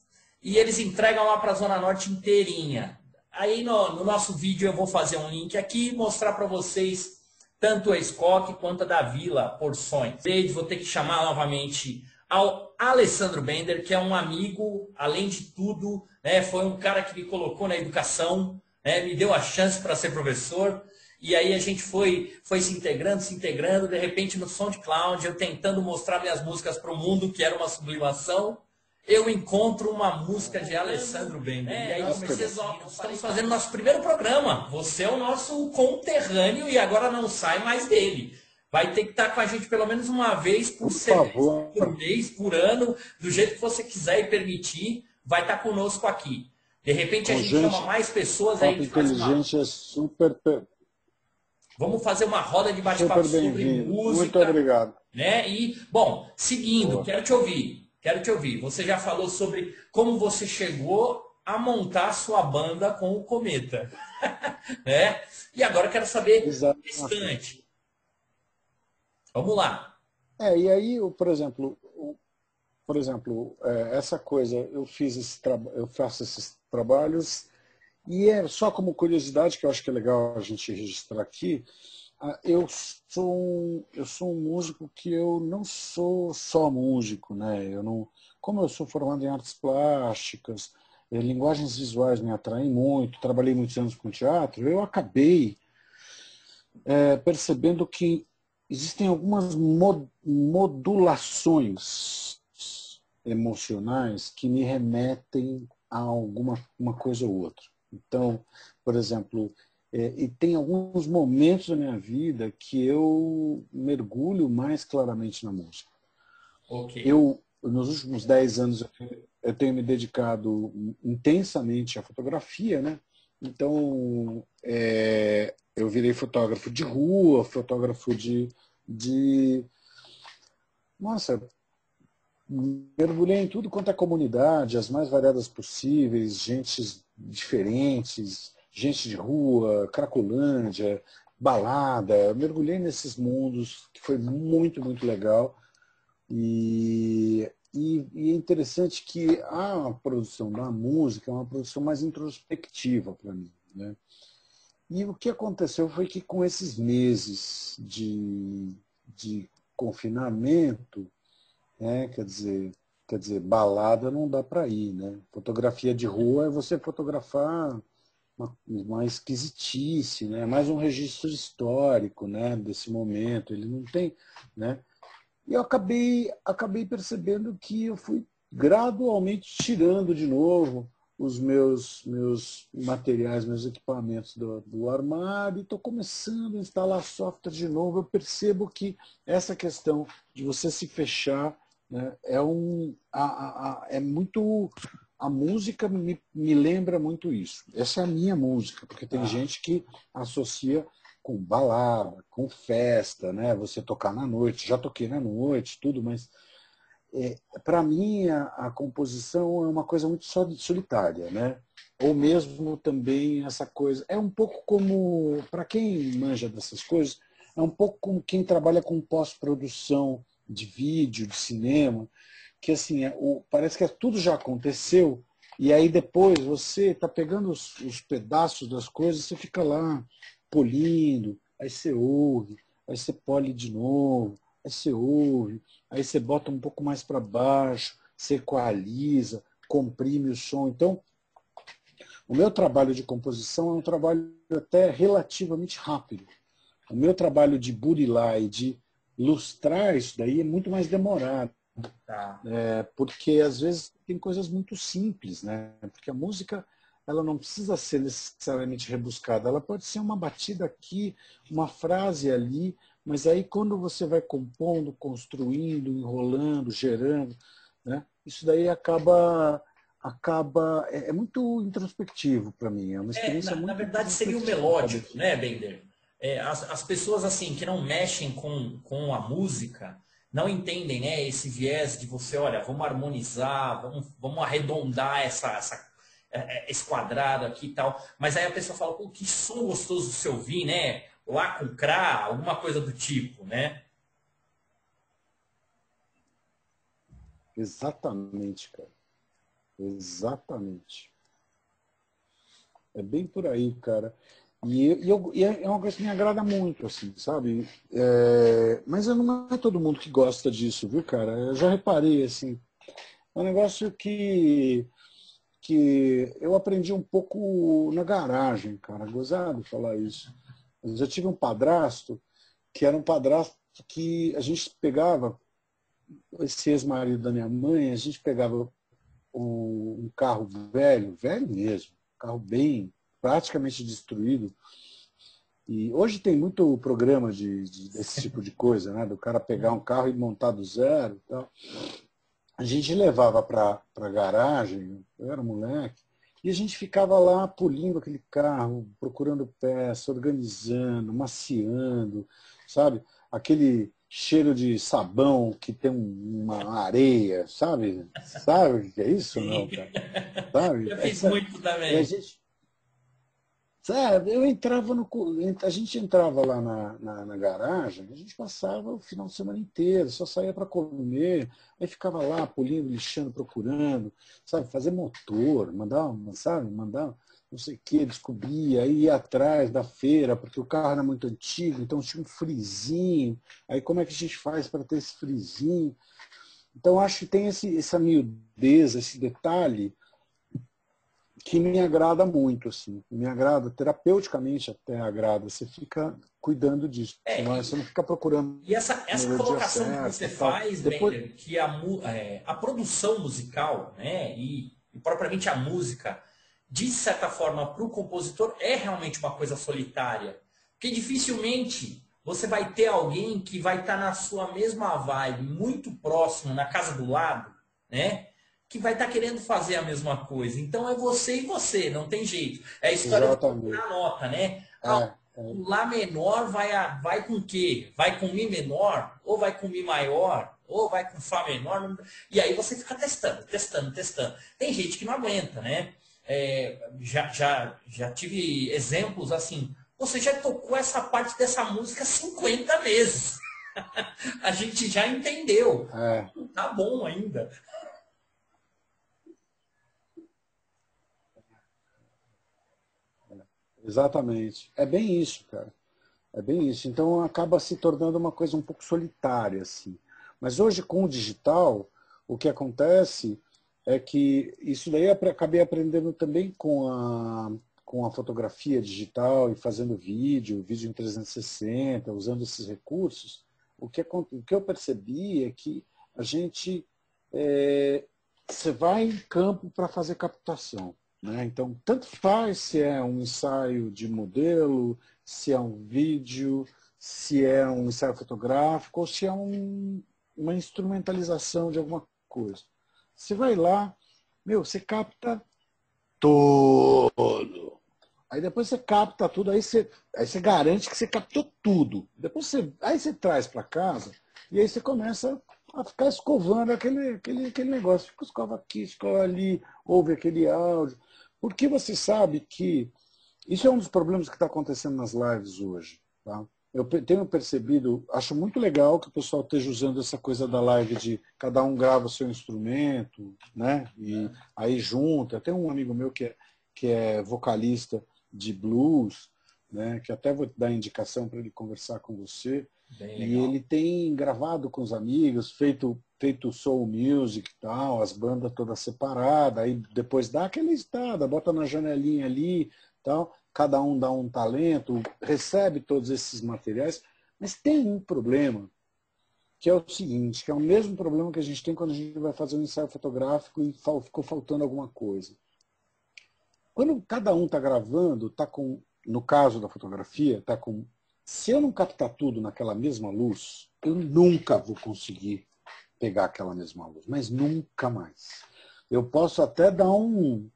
A: E eles entregam lá para a Zona Norte inteirinha. Aí no, no, nosso vídeo eu vou fazer um link aqui e mostrar para vocês tanto a Scott quanto a da Vila Porções. Vou ter que chamar novamente ao Alessandro Bender, que é um amigo, além de tudo, né, foi um cara que me colocou na educação, né, me deu a chance para ser professor. E aí a gente foi, foi se integrando, se integrando, de repente no SoundCloud, eu tentando mostrar minhas músicas para o mundo, que era uma sublimação eu encontro uma música de Alessandro Bender. É, e aí vocês estamos fazendo nosso primeiro programa. Você é o nosso conterrâneo e agora não sai mais dele. Vai ter que estar com a gente pelo menos uma vez por, por semestre, por mês, por ano, do jeito que você quiser e permitir, vai estar conosco aqui. De repente a gente, gente chama mais pessoas aí.
B: Inteligente uma... é super.
A: Vamos fazer uma roda de bate-papo sobre música.
B: Muito obrigado.
A: Né? E, bom, seguindo, Boa. quero te ouvir. Quero te ouvir. Você já falou sobre como você chegou a montar sua banda com o Cometa. né? E agora quero saber o restante. Vamos lá.
B: É, e aí, por exemplo, por exemplo, é, essa coisa, eu fiz esse eu faço esses trabalhos e é só como curiosidade que eu acho que é legal a gente registrar aqui. Ah, eu sou um, eu sou um músico que eu não sou só músico, né? Eu não, como eu sou formado em artes plásticas, eh, linguagens visuais me atraem muito, trabalhei muitos anos com teatro, eu acabei é, percebendo que existem algumas modulações emocionais que me remetem a alguma uma coisa ou outra. Então, por exemplo, é, e tem alguns momentos da minha vida que eu mergulho mais claramente na música. Okay. Eu, nos últimos 10 anos, eu tenho me dedicado intensamente à fotografia, né? Então, é, eu virei fotógrafo de rua, fotógrafo de, de. Nossa, mergulhei em tudo quanto é comunidade, as mais variadas possíveis, gentes diferentes, gente de rua, Cracolândia, balada. mergulhei nesses mundos, que foi muito, muito legal. E, e, e, é interessante que a produção da música é uma produção mais introspectiva para mim. Né? E o que aconteceu foi que com esses meses de, de confinamento, né, quer dizer, quer dizer, balada não dá para ir, né? Fotografia de rua é você fotografar uma, uma esquisitice, né? mais um registro histórico né? desse momento. Ele não tem. Né? E eu acabei, acabei percebendo que eu fui gradualmente tirando de novo os meus, meus materiais, meus equipamentos do, do armário e estou começando a instalar software de novo. Eu percebo que essa questão de você se fechar né, é, um, a, a, é muito a música me, me lembra muito isso. Essa é a minha música, porque tem ah. gente que associa com balada, com festa, né? Você tocar na noite. Já toquei na noite, tudo, mas é, para mim a, a, composição é uma coisa muito solitária, né? Ou mesmo também essa coisa é um pouco como para quem manja dessas coisas é um pouco como quem trabalha com pós-produção de vídeo, de cinema que assim, é, o, parece que tudo já aconteceu, e aí depois você está pegando os, os, pedaços das coisas, você fica lá polindo, aí você ouve, aí você pole de novo, aí você ouve, aí você bota um pouco mais para baixo, você equaliza, comprime o som. Então, o meu trabalho de composição é um trabalho até relativamente rápido. O meu trabalho de burilar e de lustrar isso daí é muito mais demorado. Tá. É, porque às vezes tem coisas muito simples, né? Porque a música ela não precisa ser necessariamente rebuscada, ela pode ser uma batida aqui, uma frase ali, mas aí quando você vai compondo, construindo, enrolando, gerando, né? Isso daí acaba acaba é, é muito introspectivo para mim, é uma experiência é, na, muito
A: na verdade seria o melódico, né, Bender? é, as, as, pessoas assim que não mexem com, com a música não entendem né, esse viés de você, olha, vamos harmonizar, vamos, vamos arredondar essa, essa é, é, esse quadrado aqui e tal. Mas aí a pessoa fala, pô, que som gostoso de se ouvir, né? Lá com cra, alguma coisa do tipo, né?
B: Exatamente, cara. Exatamente. É bem por aí, cara. E, eu, e é uma coisa que me agrada muito, assim, sabe? É, mas não é todo mundo que gosta disso, viu, cara? Eu já reparei, assim. É um negócio que, que eu aprendi um pouco na garagem, cara. Gozado falar isso. Eu já tive um padrasto que era um padrasto que a gente pegava, esse ex-marido da minha mãe, a gente pegava um, carro velho, velho mesmo, carro bem, praticamente destruído. E hoje tem muito programa de, de, desse tipo de coisa, né? Do cara pegar um carro e montar do zero e tal. A gente levava para a garagem, eu era moleque, e a gente ficava lá polindo aquele carro, procurando peça, organizando, maciando, sabe? Aquele cheiro de sabão que tem uma areia, sabe? Sabe o que é isso? Não, cara?
A: Sabe? Eu fiz Essa, muito também.
B: A gente, sabe, eu entrava no. A gente entrava lá na, na, na, garagem, a gente passava o final de semana inteiro, só saía para comer, aí ficava lá polindo, lixando, procurando, sabe, fazer motor, mandar, sabe, mandar não sei o que, descobria, aí ia atrás da feira, porque o carro era muito antigo, então tinha um frizinho. Aí como é que a gente faz para ter esse frizinho? Então acho que tem esse, essa miudeza, esse detalhe que me agrada muito, assim. Me agrada, terapeuticamente até agrada. Você fica cuidando disso. É, não, você não fica procurando.
A: E essa, essa colocação certa, que você faz, Depois... Bender, que a, é, a produção musical, né, e, e propriamente a música, de certa forma, para o compositor é realmente uma coisa solitária. Porque dificilmente você vai ter alguém que vai estar tá na sua mesma vibe, muito próximo, na casa do lado, né? Que vai estar tá querendo fazer a mesma coisa. Então é você e você, não tem jeito. É a história da nota, né? É, ah, é. O Lá menor vai, a, vai com o quê? Vai com Mi menor? Ou vai com Mi maior? Ou vai com Fá menor? E aí você fica testando, testando, testando. Tem gente que não aguenta, né? É, já, já, já tive exemplos assim. Você já tocou essa parte dessa música 50 vezes. a gente já entendeu. É. Tá bom ainda.
B: Exatamente. É bem isso, cara. É bem isso. Então acaba se tornando uma coisa um pouco solitária, assim. Mas hoje, com o digital, o que acontece é que isso daí eu acabei aprendendo também com a, com a fotografia digital e fazendo vídeo, vídeo em 360, usando esses recursos. O que, o que eu percebi é que a gente é, você vai em campo para fazer captação. Né? Então, tanto faz se é um ensaio de modelo, se é um vídeo, se é um ensaio fotográfico ou se é um, uma instrumentalização de alguma coisa. Você vai lá, meu, você capta tudo. Aí depois você capta tudo, aí você, aí você garante que você captou tudo. Depois você, aí você traz para casa e aí você começa a ficar escovando aquele, aquele, aquele negócio. Fica escova aqui, escova ali, ouve aquele áudio. Porque você sabe que isso é um dos problemas que está acontecendo nas lives hoje. Tá? eu tenho percebido, acho muito legal que o pessoal esteja usando essa coisa da live de cada um grava o seu instrumento, né? E aí junta. Tem um amigo meu que é, que é vocalista de blues, né? Que até vou dar indicação para ele conversar com você. E ele tem gravado com os amigos, feito feito soul music e tal, as bandas todas separadas, aí depois dá aquela estada, bota na janelinha ali, tal cada um dá um talento, recebe todos esses materiais, mas tem um problema, que é o seguinte, que é o mesmo problema que a gente tem quando a gente vai fazer um ensaio fotográfico e ficou faltando alguma coisa. Quando cada um está gravando, está com, no caso da fotografia, está com. Se eu não captar tudo naquela mesma luz, eu nunca vou conseguir pegar aquela mesma luz, mas nunca mais. Eu posso até dar um,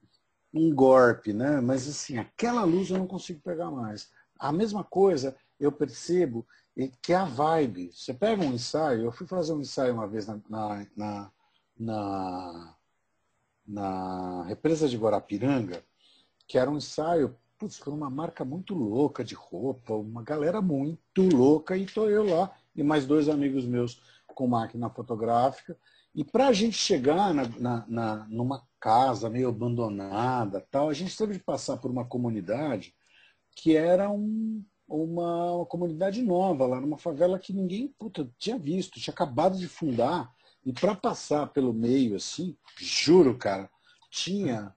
B: um golpe, né? Mas assim, aquela luz eu não consigo pegar mais. A mesma coisa eu percebo que é a vibe. Você pega um ensaio, eu fui fazer um ensaio uma vez na, na, na, na, na represa de Guarapiranga, que era um ensaio putz, por uma marca muito louca de roupa, uma galera muito louca, e estou eu lá, e mais dois amigos meus com máquina fotográfica, E para a gente chegar na, na, na, numa casa meio abandonada, tal, a gente teve de passar por uma comunidade que era um, uma, uma, comunidade nova, lá numa favela que ninguém puta, tinha visto, tinha acabado de fundar. E para passar pelo meio, assim, juro, cara, tinha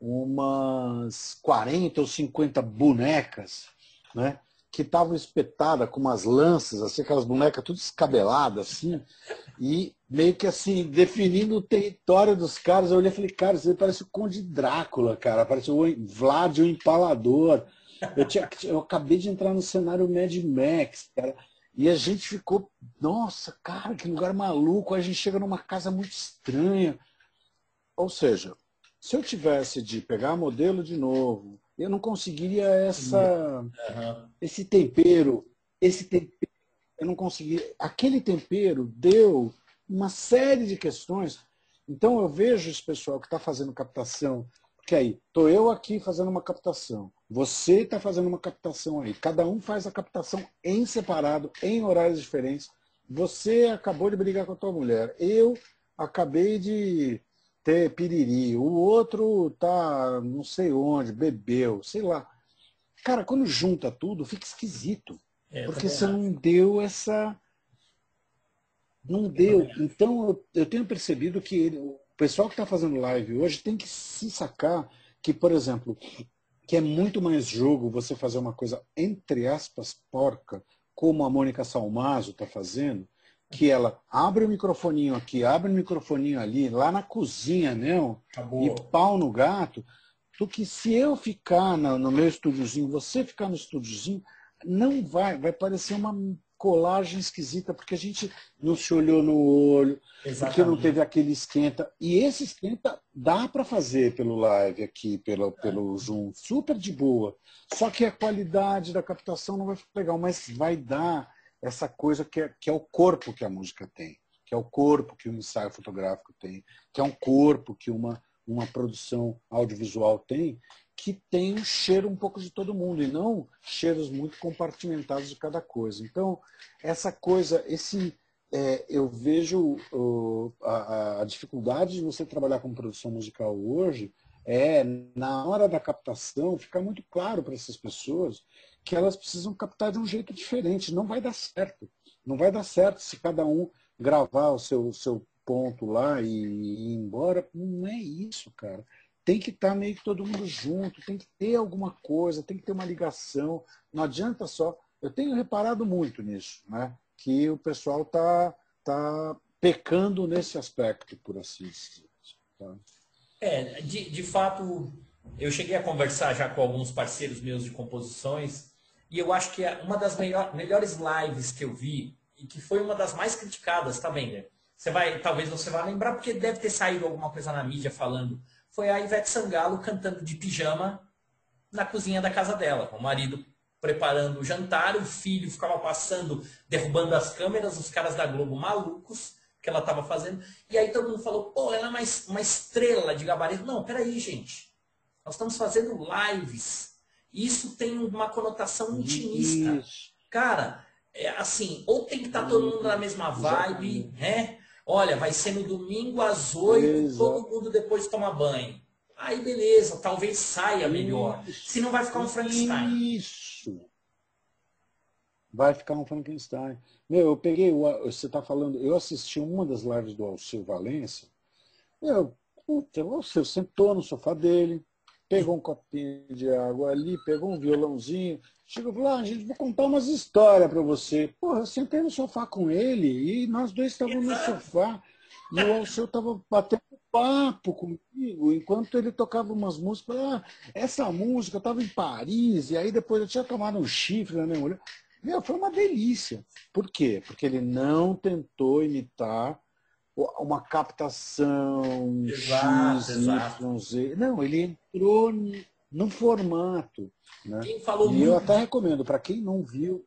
B: umas 40 ou 50 bonecas, né? Que estavam espetadas com umas lanças, assim, aquelas bonecas tudo escabeladas, assim, e meio que assim, definindo o território dos caras. Eu olhei e falei, cara, você parece o Conde Drácula, cara, parece o Vlad o Empalador. Eu, tinha, eu acabei de entrar no cenário Mad Max, cara. E a gente ficou, nossa, cara, que lugar maluco. A gente chega numa casa muito estranha. Ou seja, se eu tivesse de pegar modelo de novo, eu não conseguiria essa, uhum. esse tempero, esse tempero, eu não conseguia. Aquele tempero deu uma série de questões. Então eu vejo esse pessoal que está fazendo captação, porque aí estou eu aqui fazendo uma captação, você está fazendo uma captação aí, cada um faz a captação em separado, em horários diferentes. Você acabou de brigar com a tua mulher, eu acabei de ter piriri, o outro tá não sei onde, bebeu, sei lá. Cara, quando junta tudo, fica esquisito. É, porque você não deu essa. Não deu. Então, eu, eu tenho percebido que ele, o pessoal que está fazendo live hoje tem que se sacar que, por exemplo, que é muito mais jogo você fazer uma coisa, entre aspas, porca, como a Mônica Salmazo está fazendo, que ela abre o microfoninho aqui, abre o microfoninho ali, lá na cozinha mesmo, Acabou. e pau no gato, do que se eu ficar no, no meu estúdiozinho, você ficar no estúdiozinho, não vai, vai parecer uma colagem esquisita, porque a gente não se olhou no olho, Exatamente. porque não teve aquele esquenta. E esse esquenta dá para fazer pelo live aqui, pelo, pelo Zoom, super de boa. Só que a qualidade da captação não vai ficar legal, mas vai dar essa coisa que é, que é o corpo que a música tem, que é o corpo que o ensaio fotográfico tem, que é um corpo que uma, uma produção audiovisual tem, que tem um cheiro um pouco de todo mundo, e não cheiros muito compartimentados de cada coisa. Então, essa coisa, esse. É, eu vejo uh, a, a dificuldade de você trabalhar com produção musical hoje é, na hora da captação, ficar muito claro para essas pessoas que elas precisam captar de um jeito diferente. Não vai dar certo. Não vai dar certo se cada um gravar o seu, seu ponto lá e, ir embora. Não é isso, cara. Tem que estar tá meio que todo mundo junto, tem que ter alguma coisa, tem que ter uma ligação. Não adianta só. Eu tenho reparado muito nisso, né? que o pessoal está tá pecando nesse aspecto, por assim dizer. Tá?
A: É, de, de fato, eu cheguei a conversar já com alguns parceiros meus de composições e eu acho que é uma das melhor, melhores lives que eu vi e que foi uma das mais criticadas, tá vendo? Você vai, talvez você vá lembrar porque deve ter saído alguma coisa na mídia falando. Foi a Ivete Sangalo cantando de pijama na cozinha da casa dela, o marido preparando o jantar, o filho ficava passando, derrubando as câmeras, os caras da Globo malucos que ela estava fazendo. E aí todo mundo falou, pô, ela é uma, uma estrela de gabarito. Não, peraí, gente. Nós estamos fazendo lives isso tem uma conotação intimista. Isso. Cara, é assim, ou tem que estar tá todo mundo na mesma vibe, né? Olha, vai ser no domingo às oito, todo mundo depois toma banho. Aí beleza, talvez saia melhor. Se não vai ficar um Frankenstein.
B: Isso. Vai ficar um Frankenstein. Meu, eu peguei, você está falando, eu assisti uma das lives do Alceu Valença. Meu, puta, o Alceu sentou no sofá dele, pegou um copinho de água ali, pegou um violãozinho, chegou e falou, ah, gente, vou contar umas histórias para você. Porra, eu sentei no sofá com ele e nós dois estávamos no sofá e o Alceu estava batendo papo comigo, enquanto ele tocava umas músicas. Ah, essa música estava em Paris, e aí depois eu tinha tomado um chifre na minha mulher. Meu, foi uma delícia. Por quê? Porque ele não tentou imitar uma captação exato, X, exato. Y, Z. Não, ele entrou no formato. Né? Quem falou e muito... eu até recomendo, para quem não viu.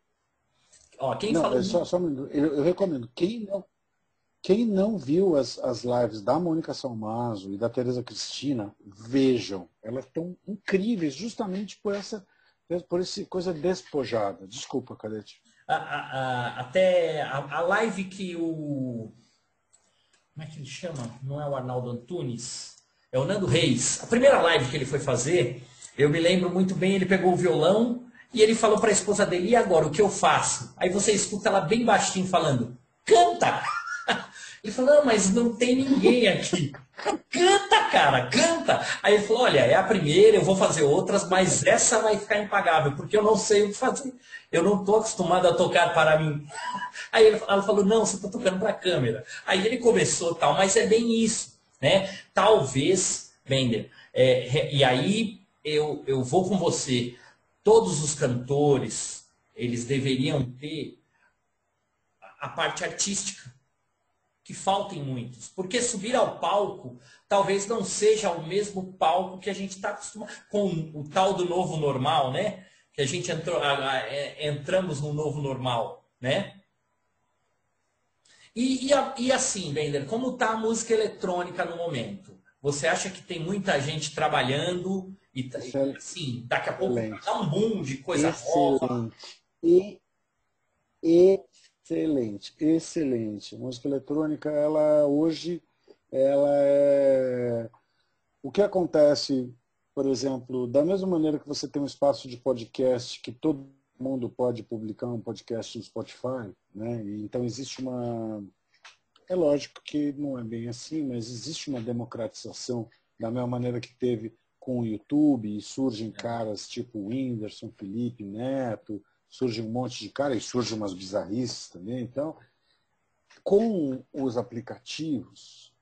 A: Ó, quem não, falou
B: é só, só eu, eu, recomendo, quem não, quem não viu as, as lives da Mônica Salmazo e da Tereza Cristina, vejam. Elas estão incríveis justamente por essa por essa coisa despojada. Desculpa, Cadete.
A: A, a, a, até a, a live que o Como é que ele chama? Não é o Arnaldo Antunes? É o Nando Reis. A primeira live que ele foi fazer, eu me lembro muito bem, ele pegou o violão e ele falou para a esposa dele, e agora, o que eu faço? Aí você escuta ela bem baixinho falando, canta! Ele falou, não, mas não tem ninguém aqui. Canta, cara, canta. Aí ele falou, olha, é a primeira, eu vou fazer outras, mas essa vai ficar impagável, porque eu não sei o que fazer. Eu não estou acostumado a tocar para mim. Aí ela falou, não, você está tocando para a câmera. Aí ele começou tal, mas é bem isso. Né? Talvez, Bender, é, e aí eu, eu vou com você, todos os cantores, eles deveriam ter a parte artística que faltem muitos. Porque subir ao palco talvez não seja o mesmo palco que a gente está acostumado com o tal do novo normal, né? Que a gente entrou, é, entramos no novo normal, né? E, e, e assim, Bender, como está a música eletrônica no momento? Você acha que tem muita gente trabalhando e, sim, daqui a pouco dá um boom de coisa
B: Excelente. nova? E, e Excelente, excelente. Música eletrônica, ela hoje, ela é... O que acontece, por exemplo, da mesma maneira que você tem um espaço de podcast que todo mundo pode publicar um podcast no Spotify, né? Então existe uma... É lógico que não é bem assim, mas existe uma democratização da mesma maneira que teve com o YouTube e surgem caras tipo Whindersson, Felipe Neto, surge um monte de cara e surge umas bizarrices também. Então, com os aplicativos,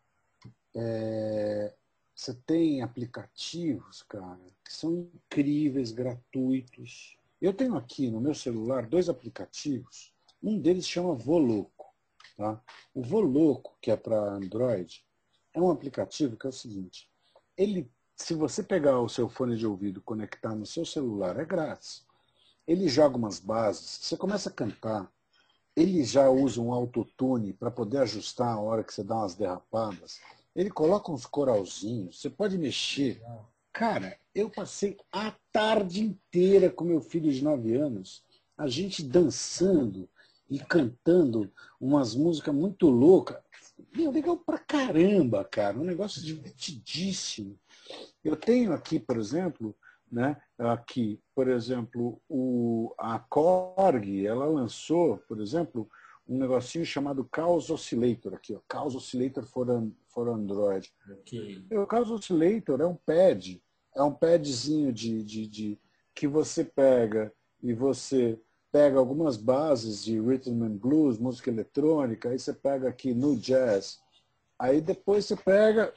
B: é, você tem aplicativos, cara, que são incríveis, gratuitos. Eu tenho aqui no meu celular dois aplicativos. Um deles chama Voloco. Tá? O Voloco, que é para Android, é um aplicativo que é o seguinte. Ele, se você pegar o seu fone de ouvido conectar no seu celular, é grátis ele joga umas bases, você começa a cantar, ele já usa um autotune para poder ajustar a hora que você dá umas derrapadas. Ele coloca uns coralzinhos, você pode mexer. Cara, eu passei a tarde inteira com meu filho de 9 anos, a gente dançando e cantando umas músicas muito loucas. Meu, legal pra caramba, cara. Um negócio divertidíssimo. Eu tenho aqui, por exemplo, né? Aqui, por exemplo, o, a Korg, ela lançou, por exemplo, um negocinho chamado Chaos Oscillator, aqui, ó, Chaos Oscillator for, for Android. Okay. O Chaos Oscillator é um pad, é um padzinho de, de, de, que você pega e você pega algumas bases de rhythm and blues, música eletrônica, aí você pega aqui no jazz, aí depois você pega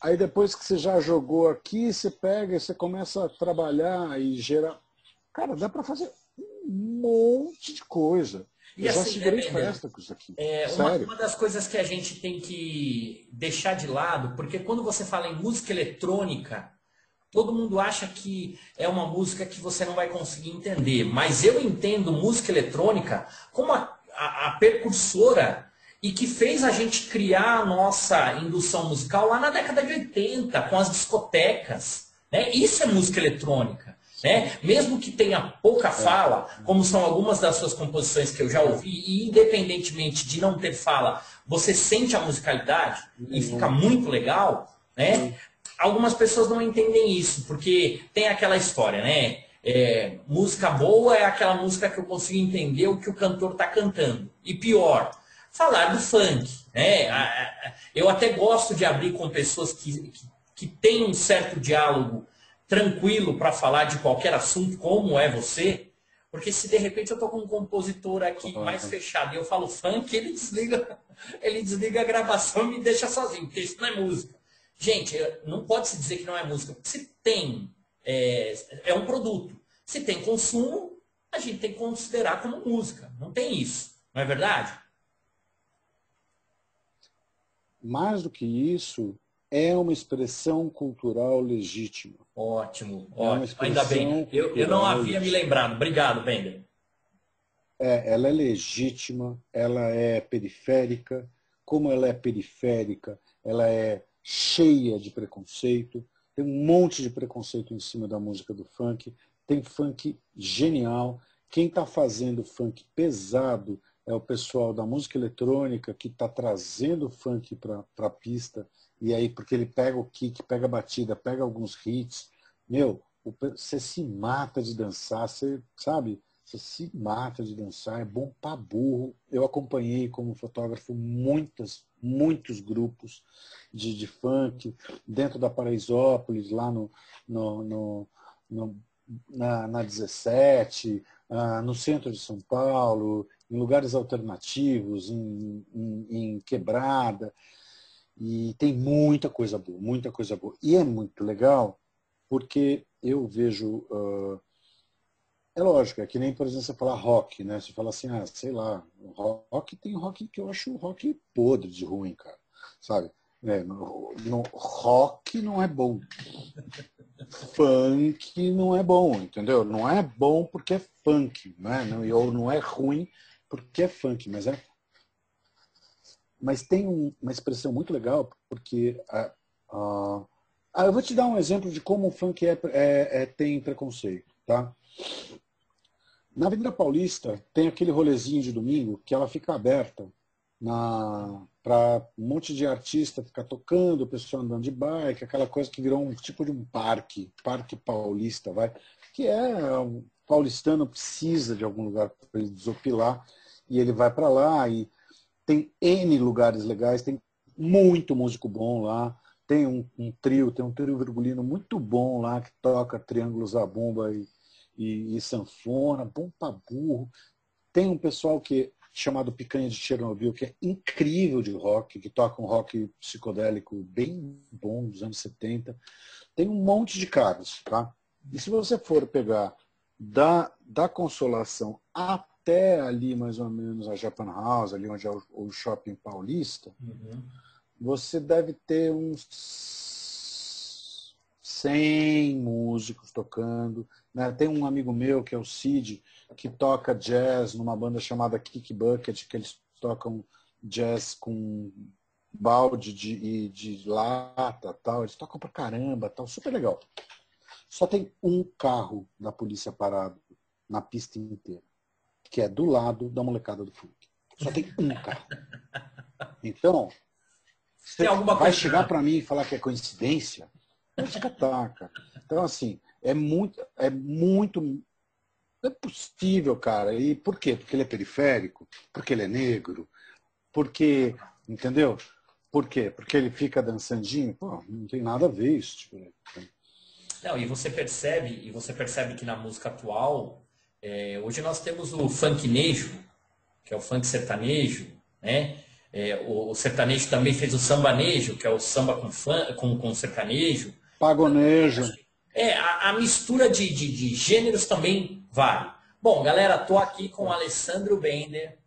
B: Aí depois que você já jogou aqui, você pega e você começa a trabalhar e gerar. Cara, dá para fazer um monte de coisa.
A: E Eu assim, já segurei né, festa com isso aqui. É, uma, uma, das coisas que a gente tem que deixar de lado, porque quando você fala em música eletrônica, todo mundo acha que é uma música que você não vai conseguir entender. Mas eu entendo música eletrônica como a, a, a percursora e que fez a gente criar a nossa indução musical lá na década de 80, com as discotecas. Né? Isso é música eletrônica. Né? Mesmo que tenha pouca fala, como são algumas das suas composições que eu já ouvi, e independentemente de não ter fala, você sente a musicalidade e fica muito legal, né? Algumas pessoas não entendem isso, porque tem aquela história, né? É, música boa é aquela música que eu consigo entender o que o cantor está cantando. E pior, falar do funk. Né? Eu até gosto de abrir com pessoas que, que, que têm um certo diálogo tranquilo para falar de qualquer assunto, como é você, porque se de repente eu estou com um compositor aqui mais fechado e eu falo funk, ele desliga, ele desliga a gravação e me deixa sozinho, porque isso não é música. Gente, não pode se dizer que não é música. Se tem, é, é um produto. Se tem consumo, a gente tem que considerar como música. Não tem isso. Não é verdade?
B: Mais do que isso, é uma expressão cultural legítima.
A: Ótimo, é ótimo. Ainda bem. Eu, eu não havia legítima. me lembrado. Obrigado, Bender.
B: É, ela é legítima, ela é periférica. Como ela é periférica, ela é cheia de preconceito. Tem um monte de preconceito em cima da música do funk. Tem funk genial. Quem está fazendo funk pesado é o pessoal da música eletrônica que está trazendo o funk para a pista, e aí, porque ele pega o kick, pega a batida, pega alguns hits, meu, você se mata de dançar, você, sabe? Você se mata de dançar, é bom pra burro. Eu acompanhei como fotógrafo muitas, muitos grupos de, de funk, dentro da Paraisópolis, lá no, no, no, no na, na 17, ah, no centro de São Paulo, em lugares alternativos, em, em, em, quebrada. E tem muita coisa boa, muita coisa boa. E é muito legal porque eu vejo. Uh, é lógico, é que nem, por exemplo, você falar rock, né? Você fala assim, ah, sei lá, rock tem rock que eu acho rock podre de ruim, cara. Sabe? É, no, no, rock não é bom. Funk não é bom, entendeu? Não é bom porque é funk, né? Não, ou não é ruim porque é funk, mas é. Mas tem um, uma expressão muito legal, porque. ah, eu vou te dar um exemplo de como o funk é, é, é, tem preconceito, tá? Na Avenida Paulista tem aquele rolezinho de domingo que ela fica aberta para um monte de artista ficar tocando, o pessoal andando de bike, aquela coisa que virou um tipo de um parque, parque paulista, vai, que é paulistano precisa de algum lugar para ele desopilar e ele vai para lá e tem N lugares legais, tem muito músico bom lá, tem um, um, trio, tem um trio virgulino muito bom lá que toca triângulos a bomba e, e, e sanfona, bom pra burro. Tem um pessoal que chamado Picanha de Chernobyl, que é incrível de rock, que toca um rock psicodélico bem bom dos anos 70. Tem um monte de caras, tá? E se você for pegar da, da Consolação até ali, mais ou menos, a Japan House, ali onde é o, o Shopping Paulista, uhum. você deve ter uns 100 músicos tocando. Né? Tem um amigo meu, que é o Cid, que toca jazz numa banda chamada Kick Bucket, que eles tocam jazz com balde de, de lata, tal. Eles tocam pra caramba, tal. Super legal. Só tem um carro da polícia parado na pista inteira, que é do lado da molecada do funk. Só tem um carro. Então, você vai chegar para mim e falar que é coincidência? Vai tá, cara. Então, assim, é muito, é muito não é possível, cara. E por quê? Porque ele é periférico? Porque ele é negro? Porque, entendeu? Por quê? Porque ele fica dançandinho? Pô, não tem nada a ver isso. Tipo,
A: não, e você percebe, e você percebe que na música atual, é, hoje nós temos o funknejo, que é o funk sertanejo, né? É, o, o, sertanejo também fez o sambanejo, que é o samba com, fun, com, com sertanejo.
B: Pagonejo.
A: É, a, a mistura de, de, de, gêneros também vale. Bom, galera, tô aqui com o Alessandro Bender,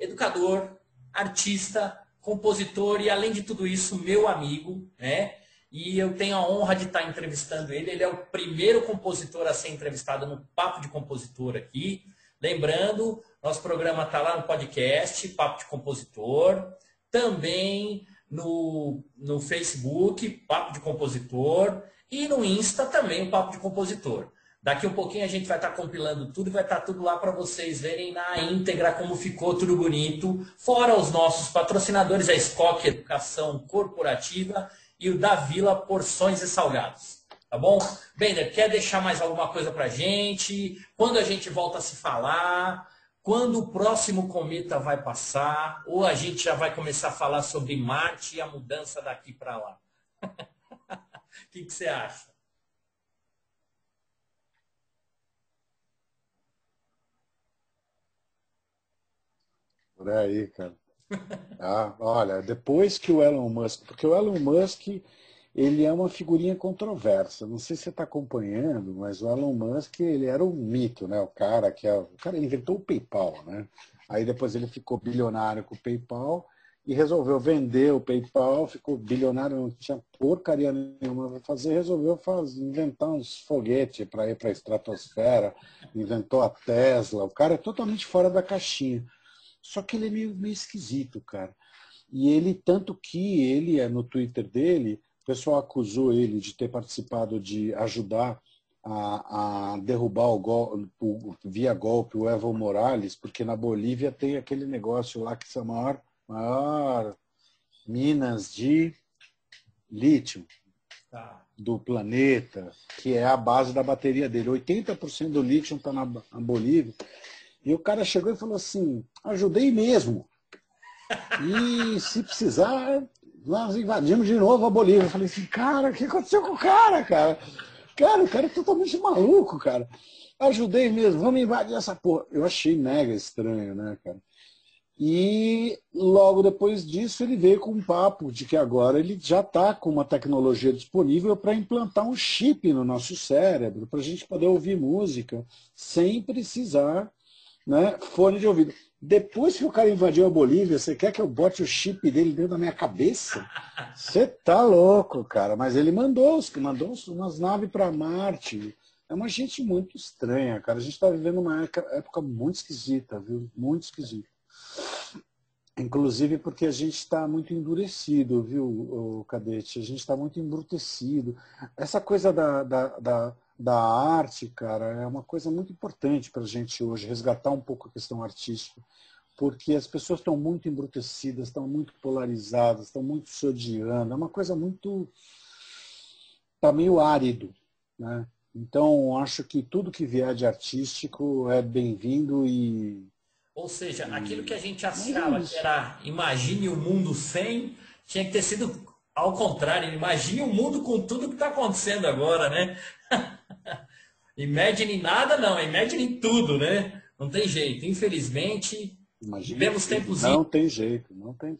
A: educador, artista, compositor e, além de tudo isso, meu amigo, né? E eu tenho a honra de estar entrevistando ele. Ele é o primeiro compositor a ser entrevistado no Papo de Compositor aqui. Lembrando, nosso programa está lá no podcast, Papo de Compositor. Também no, no Facebook, Papo de Compositor. E no Insta também o Papo de Compositor. Daqui um pouquinho a gente vai estar compilando tudo e vai estar tudo lá para vocês verem na íntegra como ficou tudo bonito. Fora os nossos patrocinadores, a Escoque Educação Corporativa e o da Vila Porções e Salgados. Tá bom? Bender, quer deixar mais alguma coisa para gente? Quando a gente volta a se falar? Quando o próximo cometa vai passar? Ou a gente já vai começar a falar sobre Marte e a mudança daqui para lá? O que, que você acha?
B: Por aí, cara. Ah, olha, depois que o Elon Musk, porque o Elon Musk ele é uma figurinha controversa. Não sei se você está acompanhando, mas o Elon Musk ele era um mito, né? O cara que é, o cara inventou o PayPal, né? Aí depois ele ficou bilionário com o PayPal e resolveu vender o PayPal, ficou bilionário, não tinha porcaria nenhuma para fazer, resolveu fazer, inventar uns foguetes para ir para a estratosfera, inventou a Tesla. O cara é totalmente fora da caixinha. Só que ele é meio, meio esquisito, cara. E ele, tanto que ele, é no Twitter dele, o pessoal acusou ele de ter participado de ajudar a, a derrubar o gol, o, via golpe o Evo Morales, porque na Bolívia tem aquele negócio lá que são maior, maior minas de lítio tá. do planeta, que é a base da bateria dele. 80% do lítio está na, na Bolívia. E o cara chegou e falou assim, ajudei mesmo. E se precisar, nós invadimos de novo a Bolívia. Eu falei assim, cara, o que aconteceu com o cara, cara? Cara, o cara é totalmente maluco, cara. Ajudei mesmo, vamos invadir essa porra. Eu achei mega estranho, né, cara? E logo depois disso ele veio com um papo de que agora ele já está com uma tecnologia disponível para implantar um chip no nosso cérebro, para a gente poder ouvir música sem precisar né, fone de ouvido. Depois que o cara invadiu a Bolívia, você quer que eu bote o chip dele dentro da minha cabeça? Você tá louco, cara. Mas ele mandou, mandou umas naves para Marte. É uma gente muito estranha, cara. A gente está vivendo uma época muito esquisita, viu? Muito esquisita. Inclusive porque a gente está muito endurecido, viu, Cadete? A gente está muito embrutecido. Essa coisa da, da, da da arte, cara, é uma coisa muito importante para a gente hoje, resgatar um pouco a questão artística, porque as pessoas estão muito embrutecidas, estão muito polarizadas, estão muito se odiando, é uma coisa muito... está meio árido, né? Então, acho que tudo que vier de artístico é bem-vindo e...
A: Ou seja, aquilo que a gente achava que era imagine o mundo sem, tinha que ter sido ao contrário, imagine o mundo com tudo que está acontecendo agora, né? imagine nada não, imagine tudo, né? Não tem jeito. Infelizmente,
B: Imagine vivemos tempos... Não tem jeito, não tem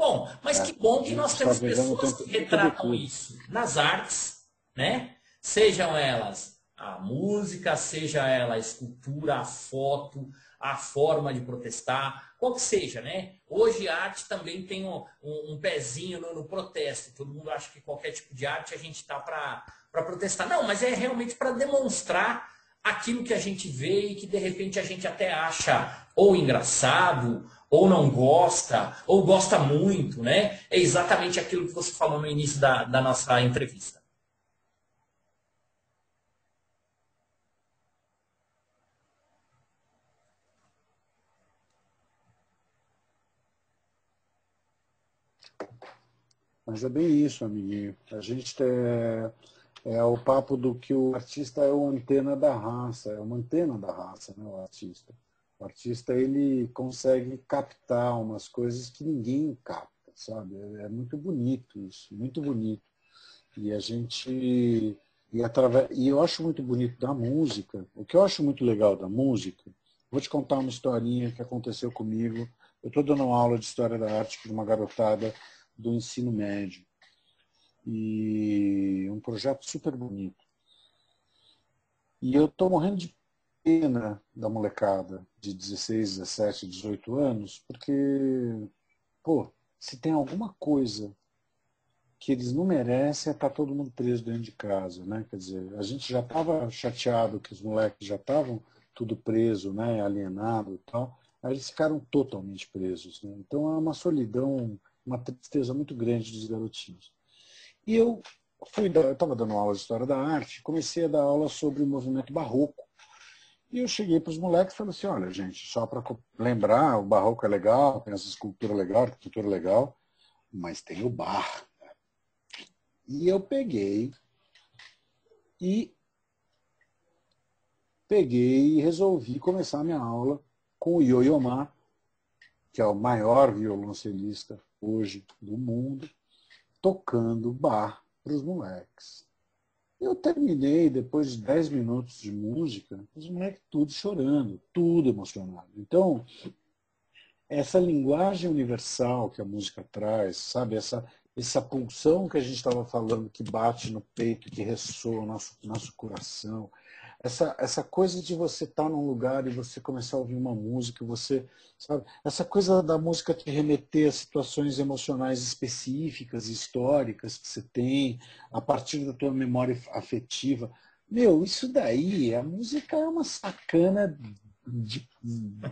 A: Bom, mas é, que bom que nós temos pessoas que retratam isso nas artes, né? Sejam elas a música, seja ela a escultura, a foto, a forma de protestar, qual que seja, né? Hoje a arte também tem um, um, um pezinho no, no, protesto. Todo mundo acha que qualquer tipo de arte a gente está para protestar. Não, mas é realmente para demonstrar aquilo que a gente vê e que de repente a gente até acha ou engraçado, ou não gosta, ou gosta muito, né? É exatamente aquilo que você falou no início da, da nossa entrevista.
B: Mas é bem isso, amiguinho. A gente é, é o papo do que o artista é o antena da raça, é uma antena da raça, né, o artista. O artista ele consegue captar umas coisas que ninguém capta, sabe? É muito bonito isso, muito bonito. E a gente e através e eu acho muito bonito da música. O que eu acho muito legal da música, vou te contar uma historinha que aconteceu comigo. Eu estou dando uma aula de história da arte para uma garotada do ensino médio. E um projeto super bonito. E eu estou morrendo de pena da molecada de 16, 17, 18 anos, porque, pô, se tem alguma coisa que eles não merecem é estar tá todo mundo preso dentro de casa, né? Quer dizer, a gente já estava chateado que os moleques já estavam tudo preso, né? Alienado e tal. Aí eles ficaram totalmente presos. Né? Então é uma solidão uma tristeza muito grande dos garotinhos. E eu fui estava dando aula de História da Arte, comecei a dar aula sobre o movimento barroco. E eu cheguei para os moleques e falei assim, olha, gente, só para lembrar, o barroco é legal, tem essa escultura legal, arquitetura legal, mas tem o bar. E eu peguei e peguei e resolvi começar a minha aula com o Yo-Yo Ma, que é o maior violoncelista hoje do mundo, tocando bar para os moleques. Eu terminei, depois de 10 minutos de música, os moleques tudo chorando, tudo emocionado. Então, essa linguagem universal que a música traz, sabe? Essa, essa pulsão que a gente estava falando, que bate no peito, que ressoa no nosso, nosso coração, essa, essa coisa de você estar tá num lugar e você começar a ouvir uma música, você, sabe, essa coisa da música te remeter a situações emocionais específicas, históricas que você tem, a partir da tua memória afetiva. Meu, isso daí, a música é uma sacana de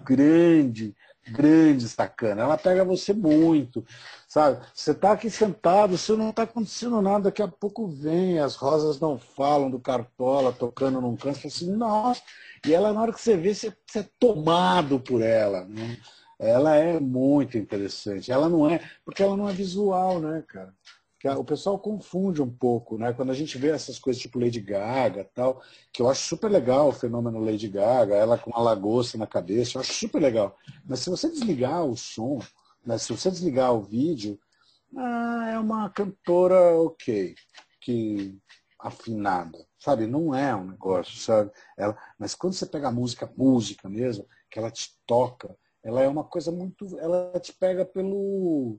B: grande, grande sacana. Ela pega você muito, sabe? Você está aqui sentado, você não está acontecendo nada, daqui a pouco vem, as rosas não falam do Cartola tocando num canto, assim, nossa. E ela, na hora que você vê, você, você é tomado por ela, né? Ela é muito interessante. Ela não é, porque ela não é visual, né, cara? O pessoal confunde um pouco, né? Quando a gente vê essas coisas tipo Lady Gaga tal, que eu acho super legal o fenômeno Lady Gaga, ela com uma lagosta na cabeça, eu acho super legal. Mas se você desligar o som, né? se você desligar o vídeo, ah, é uma cantora ok, que afinada, sabe? Não é um negócio, sabe? Ela, mas quando você pega a música, música mesmo, que ela te toca, ela é uma coisa muito, ela te pega pelo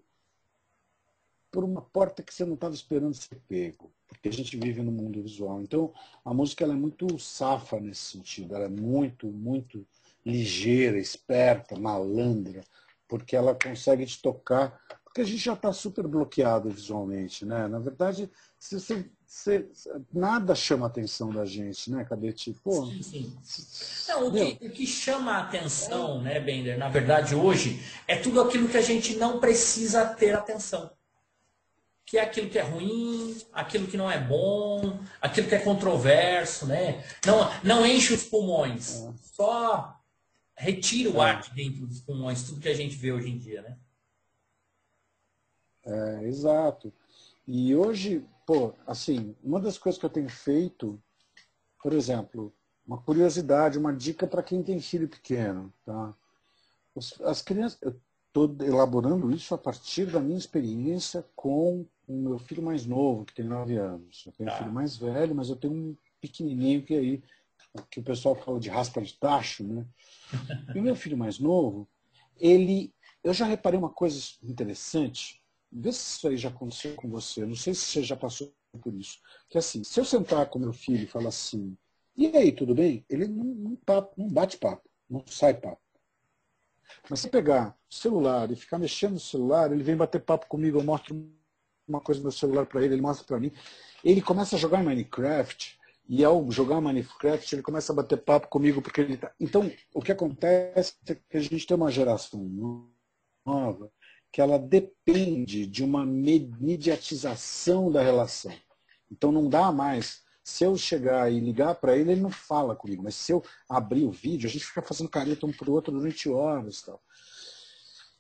B: por uma porta que você não estava esperando ser pego, porque a gente vive no mundo visual. Então, a música ela é muito safa nesse sentido, ela é muito, muito ligeira, esperta, malandra, porque ela consegue te tocar, porque a gente já está super bloqueado visualmente, né? Na verdade, se você, nada chama a atenção da gente, né, Cadete? Pô, sim, sim.
A: Não, o, que, o que chama a atenção, né, Bender, na verdade, hoje, é tudo aquilo que a gente não precisa ter atenção que é aquilo que é ruim, aquilo que não é bom, aquilo que é controverso, né? Não, não enche os pulmões, é. só retira o é. ar de dentro dos pulmões, tudo que a gente vê hoje em dia, né?
B: É, exato. E hoje, pô, assim, uma das coisas que eu tenho feito, por exemplo, uma curiosidade, uma dica para quem tem filho pequeno, tá? As crianças, eu estou elaborando isso a partir da minha experiência com o meu filho mais novo, que tem nove anos. Eu tenho tá. um filho mais velho, mas eu tenho um pequenininho que aí, que o pessoal fala de raspa de tacho, né? E o meu filho mais novo, ele, eu já reparei uma coisa interessante, vê se isso aí já aconteceu com você, não sei se você já passou por isso, que é assim, se eu sentar com meu filho e falar assim, e aí, tudo bem? Ele não, não, papo, não bate papo, não sai papo. Mas se pegar o celular e ficar mexendo no celular, ele vem bater papo comigo, eu mostro uma coisa no celular para ele, ele mostra para mim. Ele começa a jogar Minecraft e ao jogar Minecraft ele começa a bater papo comigo porque ele tá... Então, o que acontece é que a gente tem uma geração nova que ela depende de uma mediatização da relação. Então não dá mais. Se eu chegar e ligar para ele, ele não fala comigo. Mas se eu abrir o vídeo, a gente fica fazendo careta um para o outro durante horas. Tal.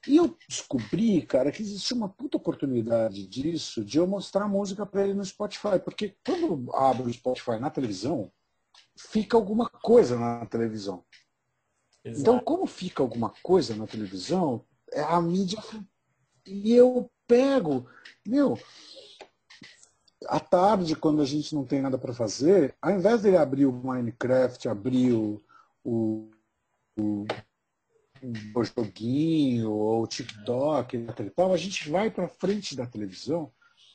B: E eu descobri, cara, que existe uma puta oportunidade disso, de eu mostrar música para ele no Spotify. Porque quando eu abro o Spotify na televisão, fica alguma coisa na televisão. Exato. Então, como fica alguma coisa na televisão, é a mídia. E eu pego, meu, à tarde, quando a gente não tem nada para fazer, ao invés dele abrir o Minecraft, abrir o, o, o o joguinho ou o TikTok e tal, a gente vai para frente da televisão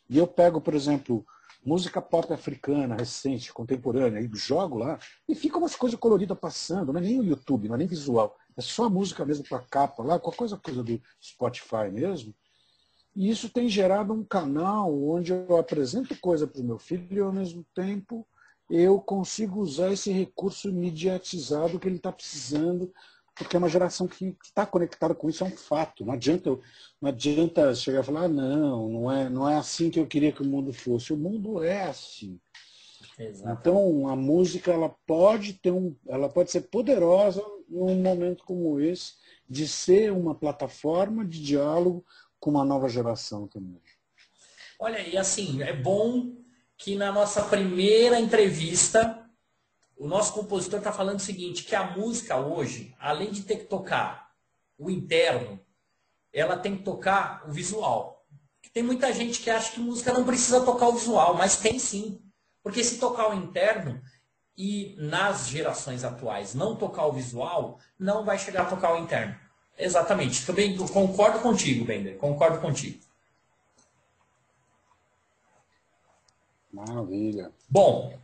B: e eu pego, por exemplo, música pop africana recente, contemporânea, e jogo lá e fica umas coisas coloridas passando, não é nem o YouTube, não é nem visual, é só a música mesmo com a capa lá, a coisa, coisa do Spotify mesmo. E isso tem gerado um canal onde eu apresento coisa para o meu filho e ao mesmo tempo eu consigo usar esse recurso mediatizado que ele está precisando porque é uma geração que está conectada com isso, é um fato. Não adianta, não adianta chegar e falar, ah, não, não é, não é assim que eu queria que o mundo fosse. O mundo é assim. Exato. Então a música ela pode ter um, ela pode ser poderosa num momento como esse, de ser uma plataforma de diálogo com uma nova geração também.
A: Olha, e assim, é bom que na nossa primeira entrevista o nosso compositor está falando o seguinte, que a música hoje, além de ter que tocar o interno, ela tem que tocar o visual. Tem muita gente que acha que música não precisa tocar o visual, mas tem sim. Porque se tocar o interno e nas gerações atuais não tocar o visual, não vai chegar a tocar o interno. Exatamente. Também concordo contigo, Bender. Concordo contigo.
B: Maravilha.
A: Bom,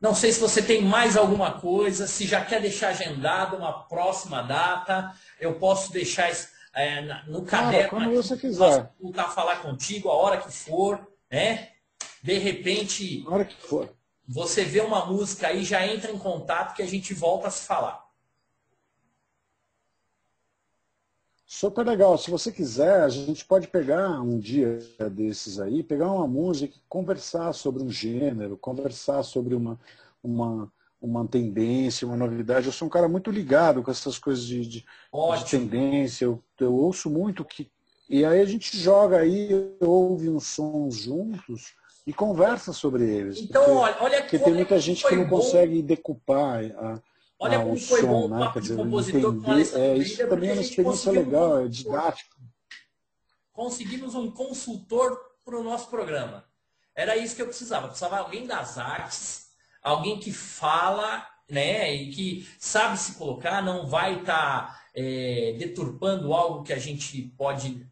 A: não sei se você tem mais alguma coisa, se já quer deixar agendado uma próxima data, eu posso deixar é, no caderno.
B: quando você quiser.
A: Voltar a falar contigo a hora que for, né? De repente.
B: A hora que for.
A: Você vê uma música aí, já entra em contato que a gente volta a se falar.
B: Super legal. Se você quiser, a gente pode pegar um dia desses aí, pegar uma música, conversar sobre um gênero, conversar sobre uma, uma, uma tendência, uma novidade. Eu sou um cara muito ligado com essas coisas de, de, de tendência. Eu, eu ouço muito que. E aí a gente joga aí, ouve uns sons juntos e conversa sobre eles.
A: Então, porque, olha, olha
B: porque tem muita gente que não bom. consegue decupar a,
A: Olha como foi som, bom o né? papo de compositor com
B: é, Isso também é uma experiência legal, é didático.
A: Conseguimos um consultor para o nosso programa. Era isso que eu precisava. precisava alguém das artes, alguém que fala, né, e que sabe se colocar, não vai estar tá, é, deturpando algo que a gente pode,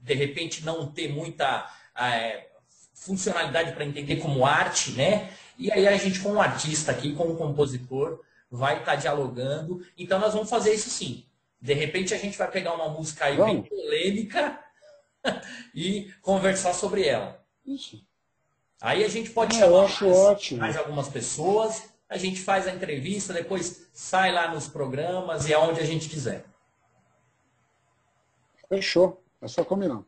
A: de repente, não ter muita é, funcionalidade para entender como arte, né? E aí a gente, com um artista aqui, com um compositor, vai estar tá dialogando. Então nós vamos fazer isso sim. De repente a gente vai pegar uma música aí vamos. bem polêmica e conversar sobre ela. Isso. Aí a gente pode
B: é, chamar mais,
A: mais, algumas pessoas, a gente faz a entrevista, depois sai lá nos programas e aonde a gente quiser.
B: Fechou. É só combinar.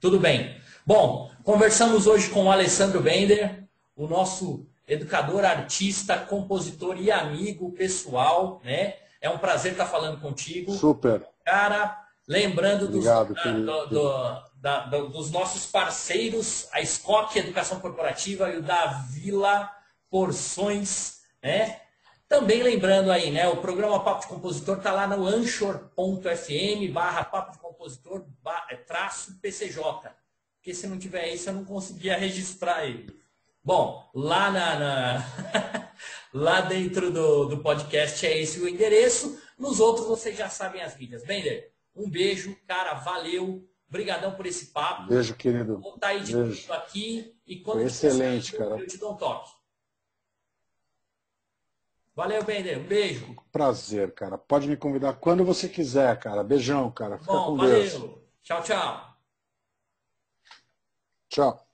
A: Tudo bem. Bom, conversamos hoje com o Alessandro Bender, o nosso educador, artista, compositor e amigo pessoal, né? É um prazer estar falando contigo.
B: Super.
A: Cara, lembrando Obrigado, dos, do, do, da, do, dos nossos parceiros, a SCOC Educação Corporativa e o da Vila Porções, né? Também lembrando aí, né? O programa Papo de Compositor está lá no anchor.fm barra Papo de Compositor traço PCJ. Porque se não tiver isso, eu não conseguia registrar ele. Bom, lá, na, na lá dentro do, do podcast é esse o endereço. Nos outros vocês já sabem as mídias. Bender, um beijo, cara, valeu. Obrigadão por esse papo.
B: Beijo, querido.
A: Vou estar aí de beijo. aqui e quando
B: Foi excelente, cara.
A: eu te dou um toque. Valeu, Bender. Um beijo.
B: Prazer, cara. Pode me convidar quando você quiser, cara. Beijão, cara. Fica
A: Bom,
B: com
A: valeu.
B: Deus.
A: Tchau, tchau.
B: Tchau.